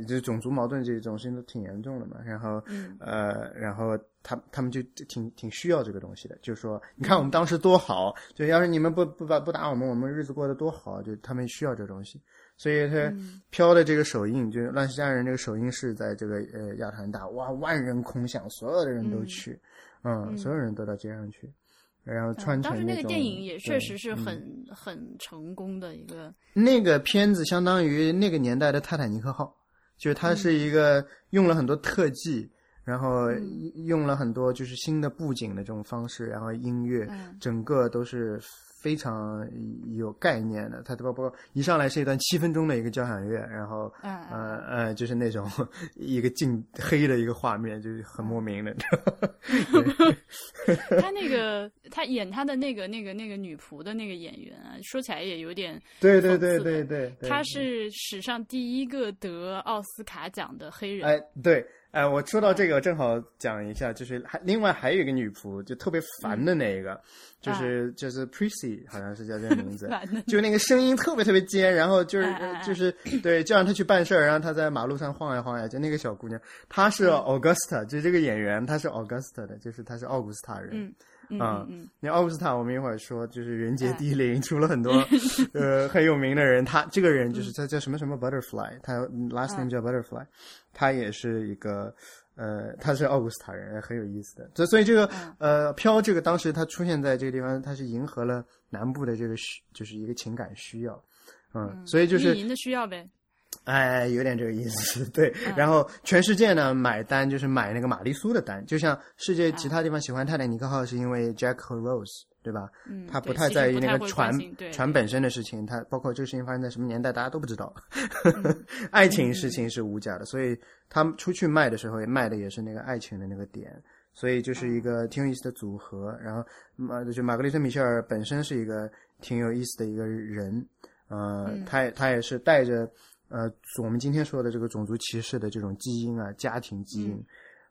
就种族矛盾这种事情都挺严重的嘛，然后，呃，然后他他们就挺挺需要这个东西的，就是说，你看我们当时多好，就要是你们不不把不打我们，我们日子过得多好，就他们需要这东西，所以他飘的这个首映，就《乱世佳人》这个首映是在这个呃亚特兰大，哇，万人空巷，所有的人都去，嗯，所有人都到街上去，然后穿成当时那个电影也确实是很很成功的一个，那个片子相当于那个年代的《泰坦尼克号》。就它是一个用了很多特技，然后用了很多就是新的布景的这种方式，然后音乐，整个都是。非常有概念的，它包括一上来是一段七分钟的一个交响乐，然后呃呃，就是那种 <laughs> 一个镜黑的一个画面，就是很莫名的。<laughs> 他那个他演他的那个那个那个女仆的那个演员啊，说起来也有点对对对对对，他是史上第一个得奥斯卡奖的黑人。哎，对。哎，我说到这个，正好讲一下，就是还另外还有一个女仆，就特别烦的那个，就是就是 Prissy，好像是叫这个名字，<laughs> 就那个声音特别特别尖，然后就是就是 <coughs> 对，就让她去办事儿，然后她在马路上晃呀晃呀，就那个小姑娘，她是 Augusta，就这个演员，她是 Augusta 的，就是她是奥古斯塔人。嗯嗯，那奥古斯塔，我们一会儿说，就是人杰地灵，出了很多 <laughs> 呃很有名的人。他这个人就是他叫什么什么 Butterfly，他 last name 叫 Butterfly，他也是一个呃，他是奥古斯塔人，很有意思的。所所以这个呃飘这个当时他出现在这个地方，他是迎合了南部的这个需，就是一个情感需要。嗯，所以就是的需要呗。哎，有点这个意思，对。然后全世界呢买单就是买那个玛丽苏的单，就像世界其他地方喜欢泰坦尼克号是因为 Jack 和 Rose，对吧？嗯，他不太在意那个船船本身的事情，他包括这个事情发生在什么年代，大家都不知道。<laughs> 爱情事情是无价的，所以他们出去卖的时候也卖的也是那个爱情的那个点，所以就是一个挺有意思的组合。然后马就玛格丽特米歇尔本身是一个挺有意思的一个人，呃，他他也是带着。呃，我们今天说的这个种族歧视的这种基因啊，家庭基因，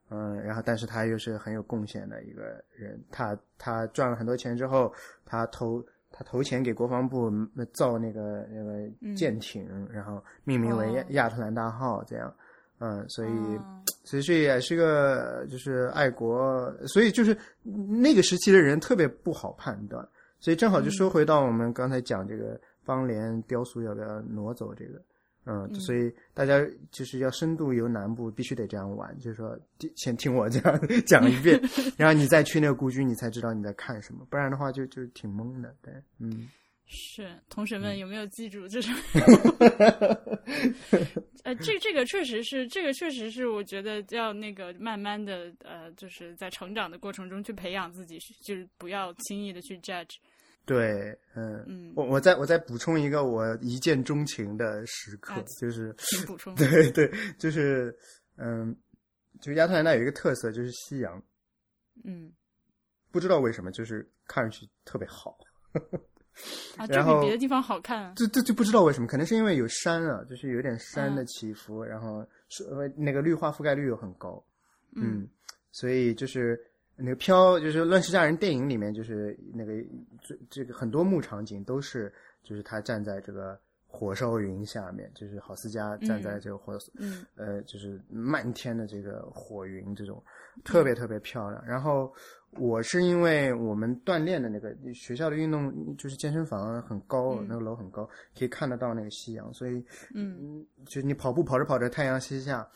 嗯，然后但是他又是很有贡献的一个人，他他赚了很多钱之后，他投他投钱给国防部造那个那个舰艇，然后命名为亚亚特兰大号，这样，嗯，所以所以这也是个就是爱国，所以就是那个时期的人特别不好判断，所以正好就说回到我们刚才讲这个方莲雕塑要不要挪走这个。嗯，所以大家就是要深度游南部，必须得这样玩。就是说，先听我这样 <laughs> 讲一遍，<laughs> 然后你再去那个故居，你才知道你在看什么。不然的话，就就挺懵的。对，嗯，是同学们有没有记住？就是，呃，这这个确实是，这个确实是，我觉得要那个慢慢的，呃，就是在成长的过程中去培养自己，就是不要轻易的去 judge。对，嗯，我我再我再补充一个我一见钟情的时刻，就是补充，对对，就是嗯，就亚特兰大有一个特色就是夕阳，嗯，不知道为什么，就是看上去特别好。<laughs> 啊，就比别的地方好看。这这就不知道为什么，可能是因为有山啊，就是有点山的起伏，然后是那个绿化覆盖率又很高，嗯，所以就是那个飘，就是《乱世佳人》电影里面，就是那个这这个很多幕场景都是，就是他站在这个火烧云下面，就是郝思嘉站在这个火，嗯，呃，就是漫天的这个火云，这种特别特别漂亮，然后。我是因为我们锻炼的那个学校的运动就是健身房很高，那个楼很高，可以看得到那个夕阳，所以嗯，就你跑步跑着跑着太阳西下，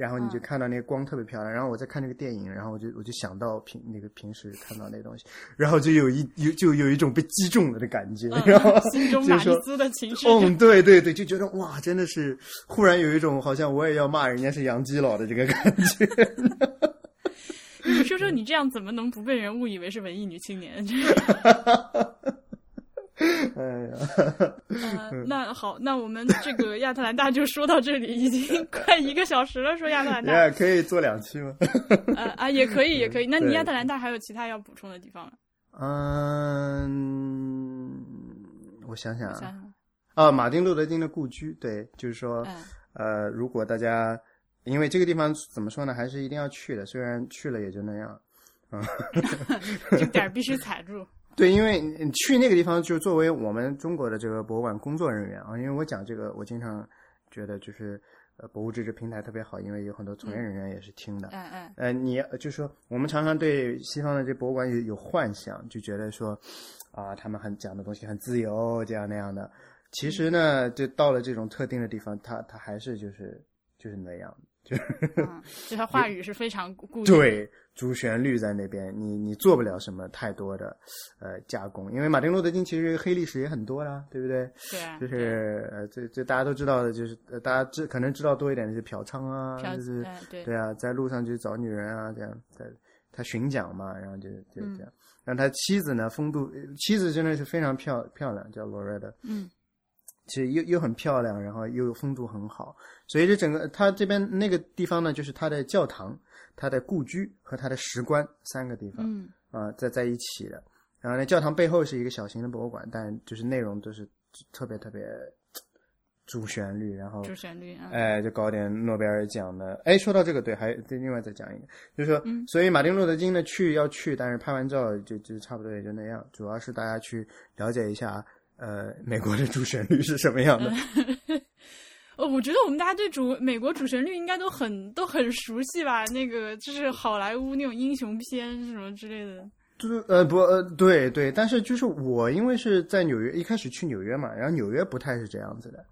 然后你就看到那个光特别漂亮。然后我在看那个电影，然后我就我就想到平那个平时看到那东西，然后就有一有就有一种被击中了的感觉，然后 <laughs> 心中满足的情绪。嗯，对对对，就觉得哇，真的是忽然有一种好像我也要骂人家是杨基佬的这个感觉。<laughs> 你说说，你这样怎么能不被人误以为是文艺女青年？<laughs> 哎呀，呃，那好，那我们这个亚特兰大就说到这里，已经 <laughs> 快一个小时了。说亚特兰大，可以做两期吗？<laughs> 呃啊，也可以，也可以。<laughs> 那你亚特兰大还有其他要补充的地方吗？嗯，我想想啊，啊，马丁路德金的故居，对，就是说，呃，如果大家。因为这个地方怎么说呢，还是一定要去的。虽然去了也就那样，嗯，这点儿必须踩住。对，因为你去那个地方，就作为我们中国的这个博物馆工作人员啊，因为我讲这个，我经常觉得就是呃，博物志这平台特别好，因为有很多从业人员也是听的。嗯嗯。呃，你就说我们常常对西方的这博物馆有有幻想，就觉得说啊，他们很讲的东西很自由，这样那样的。其实呢，就到了这种特定的地方，他他还是就是就是那样。就，就他话语是非常固定，对主旋律在那边，你你做不了什么太多的呃加工，因为马丁路德金其实黑历史也很多啦，对不对？对，就是呃，这这大家都知道的，就是呃大家知可能知道多一点的是嫖娼啊，就是对。对啊，在路上去找女人啊，这样在他巡讲嘛，然后就就这样，然后他妻子呢，风度妻子真的是非常漂漂亮，叫罗瑞的，嗯。其实又又很漂亮，然后又风度很好，所以这整个他这边那个地方呢，就是他的教堂、他的故居和他的石棺三个地方，嗯啊，在在一起的。然后呢，教堂背后是一个小型的博物馆，但就是内容都是特别特别主旋律，然后主旋律啊，哎，就搞点诺贝尔奖的。哎，说到这个，对，还对，另外再讲一个，就是说，所以马丁路德金呢去要去，但是拍完照就就差不多也就那样，主要是大家去了解一下。呃，美国的主旋律是什么样的？<laughs> 呃，我觉得我们大家对主美国主旋律应该都很都很熟悉吧？那个就是好莱坞那种英雄片什么之类的。就是呃不呃对对，但是就是我因为是在纽约，一开始去纽约嘛，然后纽约不太是这样子的，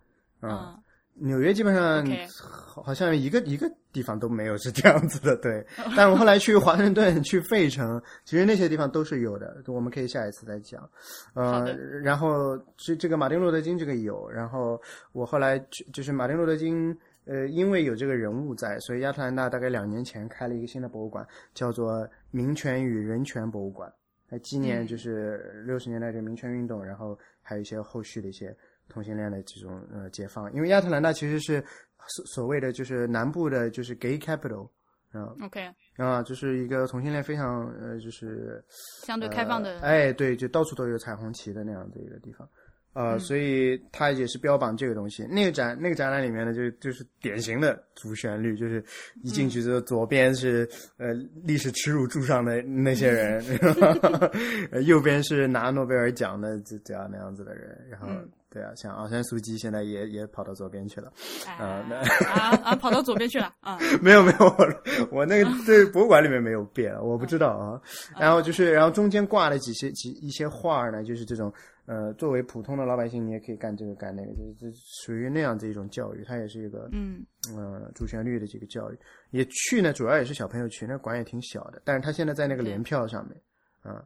嗯。纽约基本上好像一个一个地方都没有是这样子的，对。<laughs> 但我后来去华盛顿、去费城，其实那些地方都是有的，我们可以下一次再讲。呃，然后这这个马丁路德金这个有，然后我后来就是马丁路德金，呃，因为有这个人物在，所以亚特兰大大概两年前开了一个新的博物馆，叫做民权与人权博物馆，来纪念就是六十年代这个民权运动，然后还有一些后续的一些。同性恋的这种呃解放，因为亚特兰大其实是所所谓的就是南部的，就是 gay capital，嗯，OK，啊，就是一个同性恋非常呃就是相对开放的，哎，对，就到处都有彩虹旗的那样的一个地方，呃，所以它也是标榜这个东西。那个展那个展览里面呢，就就是典型的主旋律，就是一进去之后，左边是呃历史耻辱柱上的那些人，<laughs> <laughs> 右边是拿诺贝尔奖的这这样那样子的人，然后。对啊，像昂山素季现在也也跑到左边去了，啊啊啊，跑到左边去了啊！<laughs> 没有没有，我我那个对博物馆里面没有变，我不知道啊。然后就是，然后中间挂了几些几一些画呢，就是这种呃，作为普通的老百姓，你也可以干这个干那个，就是属于那样子一种教育，它也是一个嗯呃主旋律的这个教育。也去呢，主要也是小朋友去，那馆也挺小的，但是他现在在那个联票上面啊，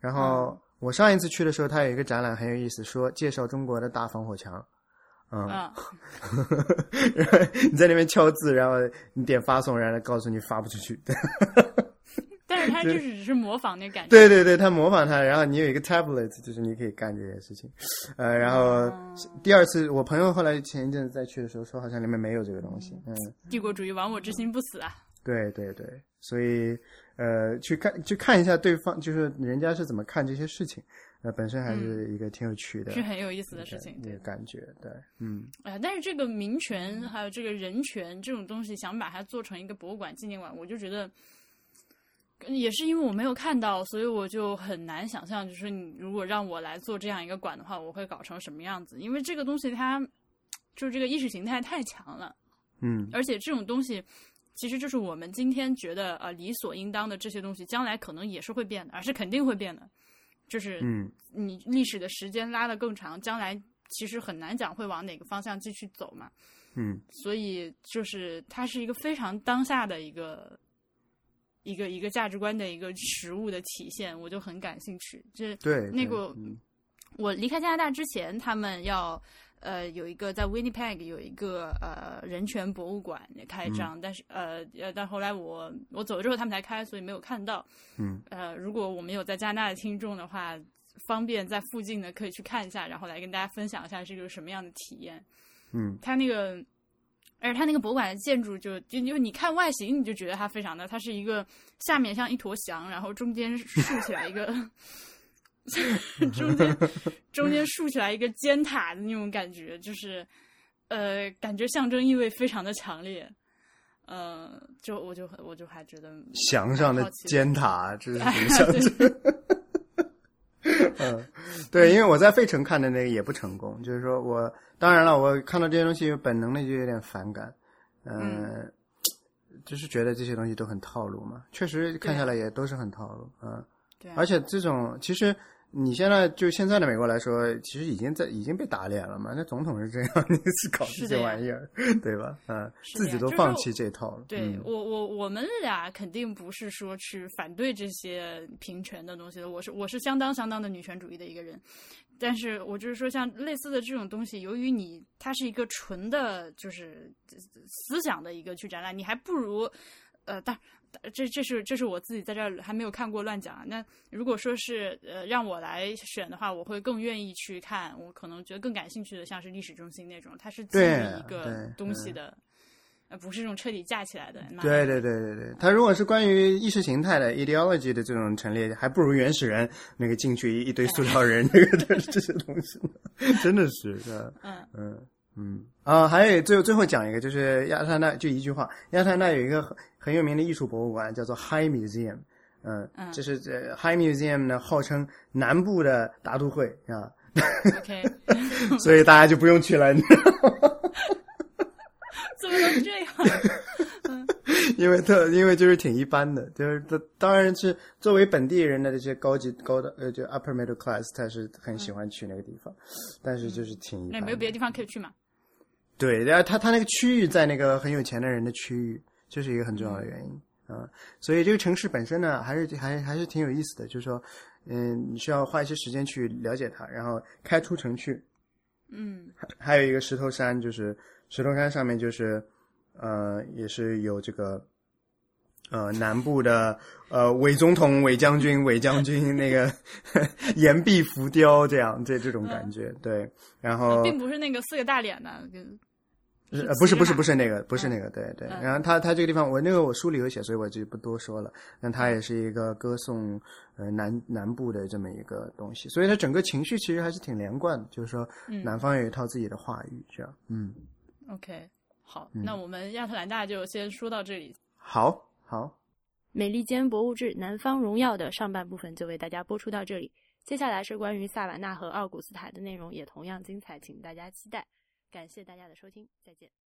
然后。我上一次去的时候，他有一个展览很有意思，说介绍中国的大防火墙，嗯，<laughs> 你在那边敲字，然后你点发送，然后告诉你发不出去。<laughs> 但是他就是只是模仿那感觉。对对对，他模仿他，然后你有一个 tablet，就是你可以干这件事情。呃，然后第二次，我朋友后来前一阵子再去的时候说，好像里面没有这个东西。嗯，帝国主义亡我之心不死啊。对对对，所以呃，去看去看一下对方，就是人家是怎么看这些事情，呃，本身还是一个挺有趣的，是很有意思的事情，对，感觉对，嗯，哎，但是这个民权还有这个人权这种东西，想把它做成一个博物馆纪念馆，我就觉得。也是因为我没有看到，所以我就很难想象，就是你如果让我来做这样一个馆的话，我会搞成什么样子？因为这个东西它就是这个意识形态太强了，嗯，而且这种东西其实就是我们今天觉得呃理所应当的这些东西，将来可能也是会变的，而是肯定会变的。就是嗯，你历史的时间拉得更长，将来其实很难讲会往哪个方向继续走嘛。嗯，所以就是它是一个非常当下的一个。一个一个价值观的一个实物的体现，我就很感兴趣。就是对那个，我离开加拿大之前，他们要呃有一个在 Winnipeg 有一个呃人权博物馆开张，但是呃呃，但后来我我走了之后，他们才开，所以没有看到。嗯呃，如果我们有在加拿大的听众的话，方便在附近的可以去看一下，然后来跟大家分享一下这个什么样的体验。嗯，他那个。而且它那个博物馆的建筑就就因为你看外形你就觉得它非常的，它是一个下面像一坨翔，然后中间竖起来一个，<laughs> 中间中间竖起来一个尖塔的那种感觉，就是呃感觉象征意味非常的强烈，呃就我就我就还觉得墙上的尖塔这是什么 <laughs> 象征？<laughs> 嗯，对，因为我在费城看的那个也不成功，就是说我。当然了，我看到这些东西，本能的就有点反感，嗯，就是觉得这些东西都很套路嘛。确实看下来也都是很套路，嗯，对。而且这种其实。你现在就现在的美国来说，其实已经在已经被打脸了嘛？那总统是这样，你是搞这些玩意儿，对吧？嗯，自己都放弃这套了。对我我我们俩肯定不是说去反对这些平权的东西的。我是我是相当相当的女权主义的一个人，但是我就是说，像类似的这种东西，由于你它是一个纯的，就是思想的一个去展览，你还不如呃，但。这这是这是我自己在这儿还没有看过乱讲。那如果说是呃让我来选的话，我会更愿意去看。我可能觉得更感兴趣的，像是历史中心那种，它是基于一个东西的，呃，不是这种彻底架起来的。对对对对对，它如果是关于意识形态的 ideology 的这种陈列，还不如原始人那个进去一堆塑料人这个 <laughs> 这些东西，<laughs> 真的是嗯嗯。嗯啊，还有最后最后讲一个，就是亚特兰大就一句话，亚特兰大有一个很很有名的艺术博物馆，叫做 High Museum。嗯，就是这 High Museum 呢，号称南部的大都会啊。OK，<laughs> 所以大家就不用去了。<laughs> 怎么能这样？<laughs> 因为特因为就是挺一般的，就是他当然是作为本地人的这些高级高的呃，就 Upper Middle Class，他是很喜欢去那个地方，但是就是挺那没有别的地方可以去吗？对，然后他他那个区域在那个很有钱的人的区域，这是一个很重要的原因啊。所以这个城市本身呢，还是还还是挺有意思的。就是说，嗯，你需要花一些时间去了解它，然后开出城去。嗯，还有一个石头山，就是石头山上面就是呃，也是有这个呃南部的呃伪总统、伪将军、伪将军那个 <laughs> 岩壁浮雕这样这这种感觉。对，然后并不是那个四个大脸的。呃，不是不是不是那个，不是那个，对对。然后他他这个地方，我那个我书里有写，所以我就不多说了。但他也是一个歌颂呃南南部的这么一个东西，所以他整个情绪其实还是挺连贯的。就是说，南方有一套自己的话语，这样。嗯。OK，好，那我们亚特兰大就先说到这里。好，好。美利坚博物志南方荣耀的上半部分就为大家播出到这里，接下来是关于萨瓦纳和奥古斯塔的内容，也同样精彩，请大家期待。感谢大家的收听，再见。